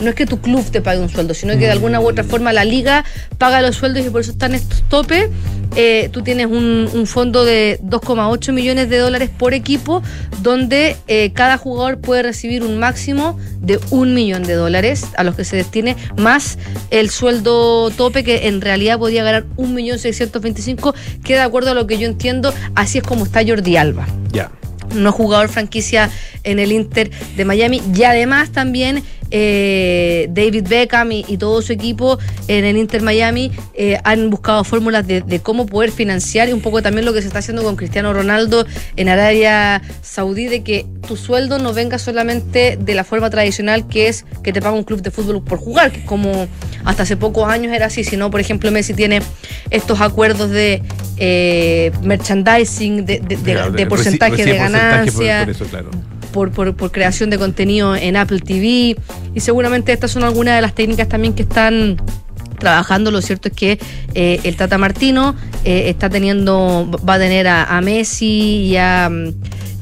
No es que tu club te pague un sueldo, sino que de alguna u otra forma la liga paga los sueldos y por eso están estos topes. Eh, tú tienes un, un fondo de 2,8 millones de dólares por equipo, donde eh, cada jugador puede recibir un máximo de un millón de dólares a los que se destine, más el sueldo tope, que en realidad podía ganar un millón seiscientos veinticinco, que de acuerdo a lo que yo entiendo, así es como está Jordi Alba Ya. no jugador franquicia en el Inter de Miami y además también eh, David Beckham y, y todo su equipo en el Inter Miami eh, han buscado fórmulas de, de cómo poder financiar y un poco también lo que se está haciendo con Cristiano Ronaldo en Arabia Saudí de que tu sueldo no venga solamente de la forma tradicional que es que te paga un club de fútbol por jugar, que como hasta hace pocos años era así, sino por ejemplo Messi tiene estos acuerdos de eh, merchandising, de, de- de- Claro, de reci- porcentaje de recibe porcentaje por- ganancia por eso, claro. Por, por- por creación de contenido en Apple TV y seguramente estas son algunas de las técnicas también que están trabajando. Lo cierto es que eh, el Tata Martino eh, está teniendo, va a tener a, a Messi y a,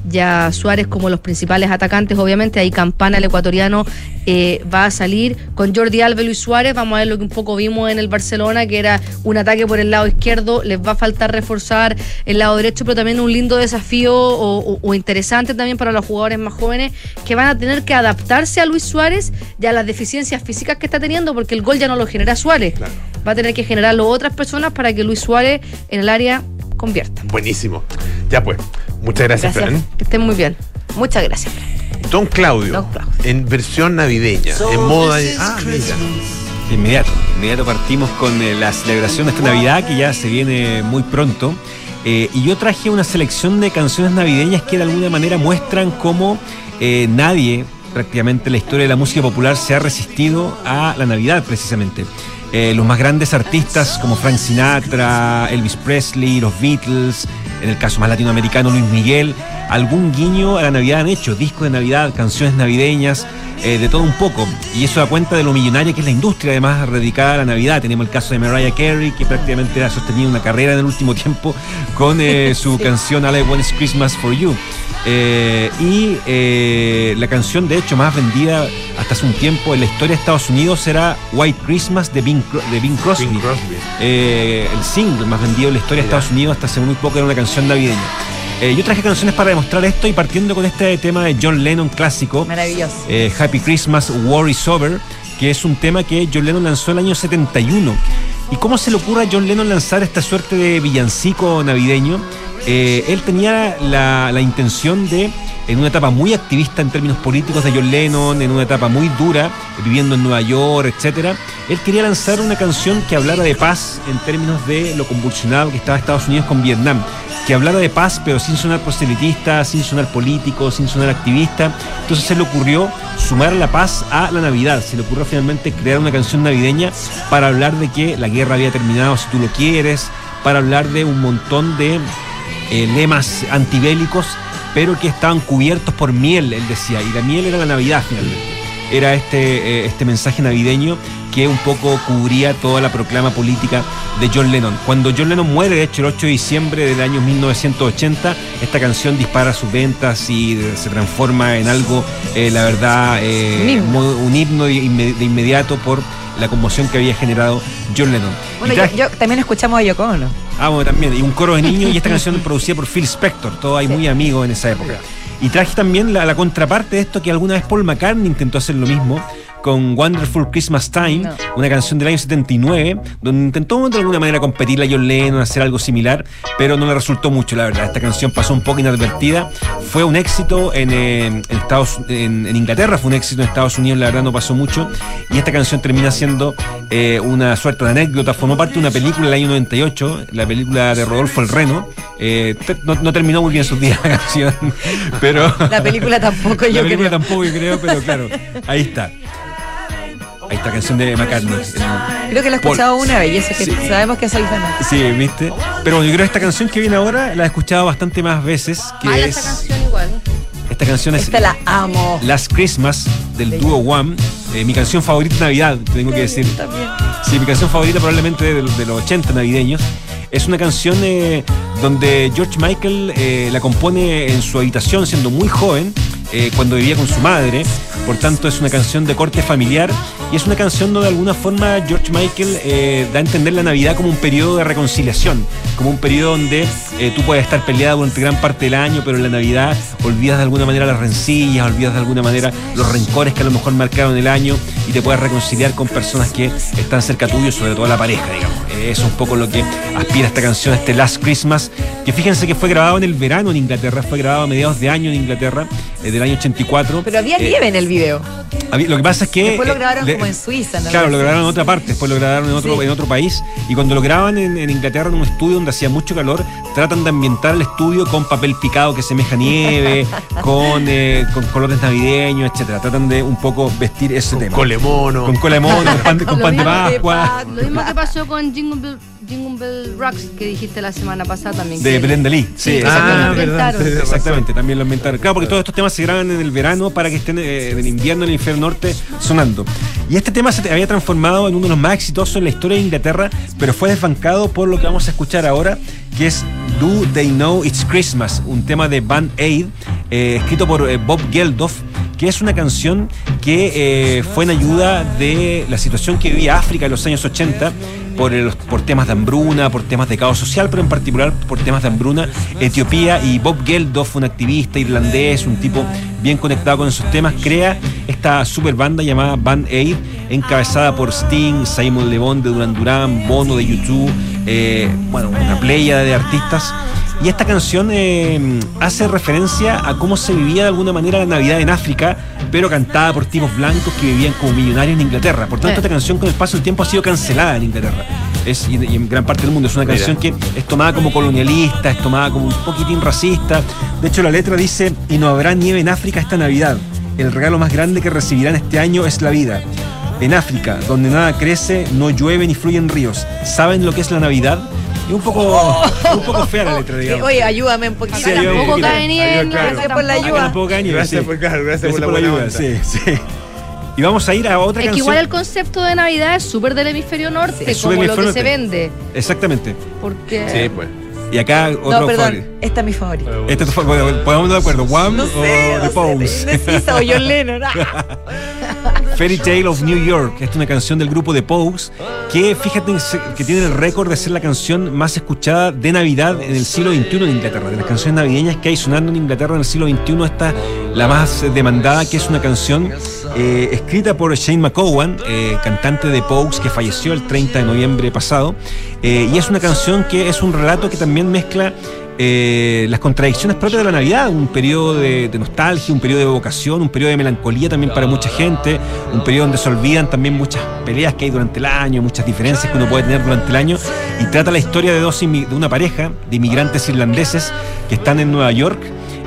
mm, y a Suárez como los principales atacantes. Obviamente ahí Campana, el ecuatoriano, eh, va a salir con Jordi Alba Luis Suárez. Vamos a ver lo que un poco vimos en el Barcelona, que era un ataque por el lado izquierdo. Les va a faltar reforzar el lado derecho, pero también un lindo desafío o, o- o interesante también para los jugadores más jóvenes que van a tener que adaptarse a Luis Suárez y a las deficiencias físicas que está teniendo, porque el gol ya no lo genera Suárez. Va a tener que generarlo otras personas para que Luis Suárez en el área convierta. Buenísimo. Ya pues. Muchas gracias, Gracias. Que estén muy bien. Muchas gracias. Fran. Don Claudio, en versión navideña, en moda. de- Ah, mira. De inmediato, inmediato partimos con eh, la celebración de esta Navidad que ya se viene muy pronto. Eh, y yo traje una selección de canciones navideñas que de alguna manera muestran cómo eh, nadie, prácticamente en la historia de la música popular, se ha resistido a la Navidad precisamente. Eh, los más grandes artistas como Frank Sinatra, Elvis Presley, los Beatles, en el caso más latinoamericano Luis Miguel, algún guiño a la Navidad han hecho, discos de Navidad, canciones navideñas, eh, de todo un poco. Y eso da cuenta de lo millonaria que es la industria, además, dedicada a la Navidad. Tenemos el caso de Mariah Carey, que prácticamente ha sostenido una carrera en el último tiempo con eh, su canción All I Want Is Christmas for You. Eh, y eh, la canción, de hecho, más vendida hasta hace un tiempo en la historia de Estados Unidos era White Christmas de Bing, Cro- de Bing Crosby. Bing Crosby. Eh, el single más vendido en la historia de Estados Unidos hasta hace muy poco era una canción navideña. Eh, yo traje canciones para demostrar esto y partiendo con este tema de John Lennon clásico. Maravilloso. Eh, Happy Christmas, War is Over, que es un tema que John Lennon lanzó el año 71. ¿Y cómo se le ocurre a John Lennon lanzar esta suerte de villancico navideño? Eh, él tenía la, la intención de, en una etapa muy activista en términos políticos de John Lennon, en una etapa muy dura, viviendo en Nueva York, etcétera, él quería lanzar una canción que hablara de paz en términos de lo convulsionado que estaba Estados Unidos con Vietnam, que hablara de paz pero sin sonar proselitista, sin sonar político, sin sonar activista. Entonces se le ocurrió sumar la paz a la Navidad, se le ocurrió finalmente crear una canción navideña para hablar de que la guerra había terminado si tú lo quieres, para hablar de un montón de eh, lemas antibélicos, pero que estaban cubiertos por miel, él decía, y la miel era la Navidad finalmente. Era este, eh, este mensaje navideño que un poco cubría toda la proclama política de John Lennon. Cuando John Lennon muere, de hecho, el 8 de diciembre del año 1980, esta canción dispara sus ventas y se transforma en algo, eh, la verdad, eh, Un himno. de inmediato por la conmoción que había generado John Lennon. Bueno, Y yo, traje- yo también escuchamos a Yoko Ono. Ah, bueno, también. Y un coro de niños y esta canción producida por Phil Spector. Todo hay muy amigos en esa época. Y traje también la, la contraparte de esto que alguna vez Paul McCartney intentó hacer lo mismo con Wonderful Christmas Time, una canción del año 79, donde intentó de alguna manera competirle a John Lennon, hacer algo similar, pero no le resultó mucho, la verdad. Esta canción pasó un poco inadvertida. Fue un éxito en, eh, en Estados, en, en Inglaterra, fue un éxito en Estados Unidos, la verdad no pasó mucho. Y esta canción termina siendo eh, una suerte de anécdota. Formó parte de una película del año 98, la película de Rodolfo el Reno. Eh, no terminó muy bien sus días la canción, pero... La película tampoco, yo La película creo. tampoco yo creo, pero claro, ahí está. Ahí está, canción de McCartney. Creo que la he Paul. escuchado una vez y eso que Sí. sabemos que soy fan. Sí, ¿viste? Pero bueno, yo creo que esta canción que viene ahora la he escuchado bastante más veces, que Mala es... esta canción igual. Esta canción es Esta la amo. Last Christmas del dúo One, eh, mi canción favorita de Navidad, tengo que decir. Sí, mi canción favorita probablemente de, de los 80 navideños. Es una canción eh, donde George Michael eh, la compone en su habitación siendo muy joven, eh, cuando vivía con su madre. Por tanto, es una canción de corte familiar y es una canción donde de alguna forma George Michael eh, da a entender la Navidad como un periodo de reconciliación, como un periodo donde eh, tú puedes estar peleado durante gran parte del año, pero en la Navidad olvidas de alguna manera las rencillas, olvidas de alguna manera los rencores que a lo mejor marcaron el año y te puedes reconciliar con personas que están cerca tuyo, sobre todo la pareja, digamos. Es un poco lo que aspira esta canción, este Last Christmas, que fíjense que fue grabado en el verano en Inglaterra, fue grabado a mediados de año en Inglaterra, del año 84. Pero había Eh, nieve en el video. había- Lo que pasa es que... Después lo eh, grabaron le- como en Suiza, ¿no? Claro, lo grabaron en otra parte, después lo grabaron en otro, Sí. en otro país. Y cuando lo graban en, en Inglaterra en un estudio donde hacía mucho calor, tratan de ambientar el estudio con papel picado que semeja nieve, con, eh, con colores navideños, etcétera. Tratan de un poco vestir ese tema. colemono. Con colemono, con pan de, con pan de Pascua. Lo mismo que pasó con Jingle Bell, Jingle Bell Rocks que dijiste la semana pasada también. De Belén Dalí. Sí, Sí, exactamente. lo inventaron. Sí, Exactamente, también lo inventaron. Claro, porque todos estos temas se graban en el verano para que estén eh, en el invierno en el hemisferio norte sonando. Y este tema se había transformado en uno de los más exitosos en la historia de Inglaterra, pero fue desbancado por lo que vamos a escuchar ahora, que es Do They Know It's Christmas, un tema de Band Aid, eh, escrito por eh, Bob Geldof, que es una canción que eh, fue en ayuda de la situación que vivía África en los años 80 por, el- temas de hambruna, por temas de caos social, pero en particular por temas de hambruna, Etiopía y Bob Geldof, un activista irlandés, un tipo bien conectado con esos temas, crea esta super banda llamada Band Aid, encabezada por Sting, Simon Le Bon de Duran Duran, Bono de YouTube, eh, bueno, una playa de artistas. Y esta canción eh, hace referencia a cómo se vivía de alguna manera la Navidad en África, pero cantada por tipos blancos que vivían como millonarios en Inglaterra. Por tanto, esta canción con el paso del tiempo ha sido cancelada en Inglaterra. Es, y, y en gran parte del mundo. Es una Mira. canción que es tomada como colonialista, es tomada como un poquitín racista. De hecho, la letra dice, y no habrá nieve en África esta Navidad. El regalo más grande que recibirán este año es la vida. En África, donde nada crece, no llueve ni fluyen ríos. ¿Saben lo que es la Navidad? Es un poco, un poco fea la letra, digamos. Oye, ayúdame un poquito. Sí, ayúdame Tampoco cae nieve. Gracias por la Acá ayuda. tampoco cae nieve, Gracias por- claro, gracias por la ayuda. onda. Sí, sí. Y vamos a ir a otra Es que canción. igual el concepto de Navidad es súper del hemisferio norte, es súper como lo que hemisferio se norte. vende. Exactamente. Porque Sí, pues. Y acá otro No, perdón, favorito. esta es mi favorita. Este es tu favorito. Podemos de acuerdo. Wham No sé, o no The sé, Pose. o John Lennon. ah. Fairy Tale of New York. Esta es una canción del grupo The Pogues que fíjate que tiene el récord de ser la canción más escuchada de Navidad en el siglo XXI en Inglaterra. De las canciones navideñas que hay sonando en Inglaterra en el siglo XXI, esta la más demandada, que es una canción eh, escrita por Shane McCowan, eh, cantante de Pogues que falleció el 30 de noviembre pasado. Eh, y es una canción que es un relato que también mezcla las contradicciones propias de la Navidad, un periodo de, nostalgia, un periodo de evocación, un periodo de melancolía también para mucha gente, un periodo donde se olvidan también muchas peleas que hay durante el año, muchas diferencias que uno puede tener durante el año, y trata la historia de, dos, de una pareja de inmigrantes irlandeses que están en Nueva York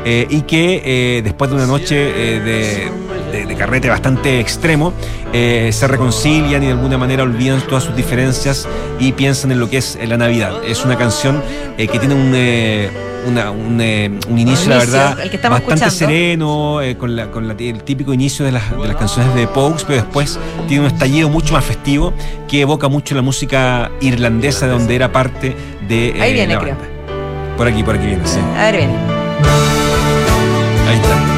y que después de una noche de, de- de carrete bastante extremo, eh, se reconcilian y de alguna manera olvidan todas sus diferencias y piensan en lo que es eh, la Navidad. Es una canción eh, que tiene un, eh, una- un, eh, un inicio, la inicio, verdad, bastante escuchando. sereno, eh, con, la- con la- el típico inicio de las, de las canciones de Pogues, pero después tiene un estallido mucho más festivo que evoca mucho la música irlandesa de donde era parte de eh, Ahí viene, creo. Por aquí, por aquí viene, sí. A ver, viene. Ahí está.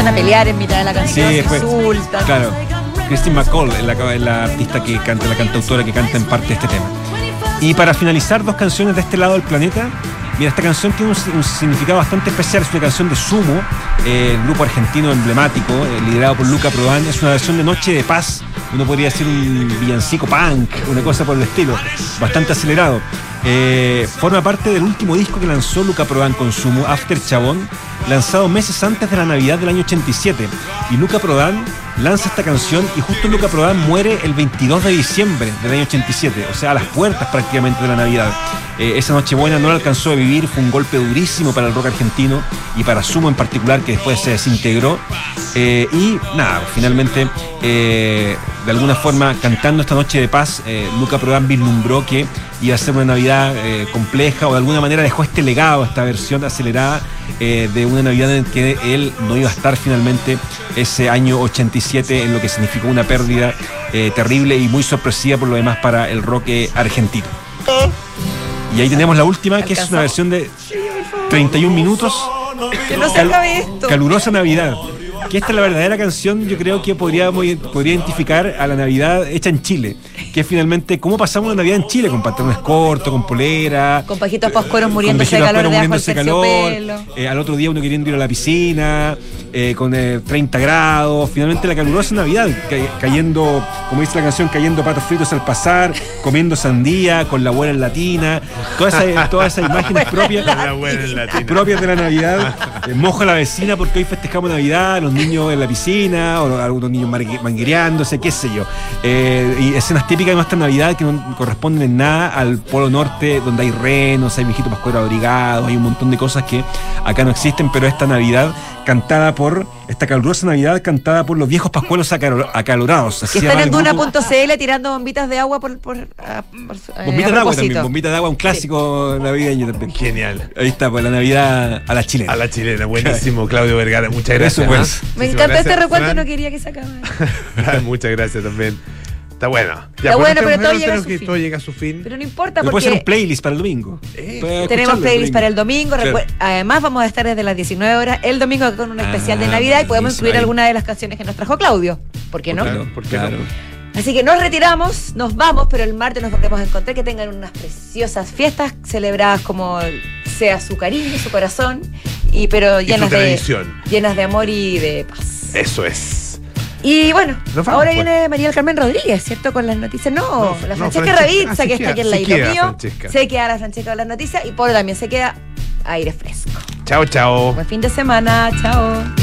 Empiezan a pelear en mitad de la Sí, canción, se después. insultan. Claro. Christine McCall es la, artista que canta, la cantautora que canta en parte de este tema. Y para finalizar, dos canciones de este lado del planeta. Mira, esta canción tiene un, un significado bastante especial. Es una canción de Sumo, eh, el grupo argentino emblemático, eh, liderado por Luca Prodan. Es una versión de Noche de Paz. Uno podría decir un villancico punk, una cosa por el estilo. Bastante acelerado. Eh, forma parte del último disco que lanzó Luca Prodan con Sumo, After Chabón, lanzado meses antes de la Navidad del año 87. Y Luca Prodan lanza esta canción y justo Luca Prodan muere el 22 de diciembre del año 87, o sea, a las puertas prácticamente de la Navidad. Eh, esa Nochebuena no la alcanzó a vivir, fue un golpe durísimo para el rock argentino y para Sumo en particular, que después se desintegró. Eh, y nada, finalmente, de alguna forma, cantando esta noche de paz, eh, Luca Prodan vislumbró que iba a ser una Navidad eh, compleja o de alguna manera dejó este legado, esta versión acelerada eh, de una Navidad en que él no iba a estar finalmente ese año 87 en lo que significó una pérdida terrible y muy sorpresiva por lo demás para el rock argentino. Y ahí tenemos la última, que es una versión de 31 minutos. Que no se acabe esto. Calurosa Navidad. Que esta es la verdadera canción, yo creo que podríamos, podría identificar a la Navidad hecha en Chile. Que es finalmente cómo pasamos la Navidad en Chile, con pantalones cortos, con polera, Con pajitos poscueros con muriéndose de calor muriéndose de terciopelo. calor, eh, al otro día uno queriendo ir a la piscina, eh, con eh, 30 grados, finalmente la calurosa Navidad, ca- cayendo, como dice la canción, cayendo patos fritos al pasar, comiendo sandía, con la abuela en latina, todas esas, imágenes propias, propias de la Navidad, eh, moja a la vecina porque hoy festejamos Navidad, niños en la piscina, o algunos niños manguereándose, qué sé yo. Eh, y escenas típicas de nuestra Navidad que no corresponden en nada al Polo Norte, donde hay renos, hay viejitos pascueros abrigados, hay un montón de cosas que acá no existen, pero esta Navidad cantada por, esta calurosa Navidad cantada por los viejos pascuelos acalo- acalorados. Que están en duna.cl tirando bombitas de agua por, por, a- por- eh, Bombita a de agua también, bombita de agua, un clásico navideño también. Genial. Ahí está, pues la Navidad a la chilena. A la chilena, buenísimo, Claudio Vergara. Muchas gracias. Eso, pues. ¿ah? Me encanta este gracias, recuento, Fran. no quería que se acabara. Muchas gracias también. Está bueno. Está bueno, pero todo llega a su que fin. todo llega a su fin. Pero no importa Pero puede ser un porque playlist para el domingo. Tenemos playlist para el domingo. Claro. Además, vamos a estar desde las 19 horas el domingo con un especial de Ah, Navidad y podemos incluir ahí. alguna de las canciones que nos trajo Claudio. ¿Por qué no? Claro, ¿por qué Claro. no? Así que nos retiramos, nos vamos, pero el martes nos volvemos a encontrar. Que tengan unas preciosas fiestas celebradas como sea su cariño, su corazón, y pero Y llenas de, tradición. llenas de amor y de paz. Eso es. Y bueno, Nos vamos, ahora pues. viene María del Carmen Rodríguez, ¿cierto? Con las noticias. No, No, la no, Francesca Francesca- Ravizza, ah, que está aquí en la se queda mío. Francesca. Se queda la Francesca con las noticias y Polo también se queda aire fresco. Chao, chao. Buen fin de semana, chao.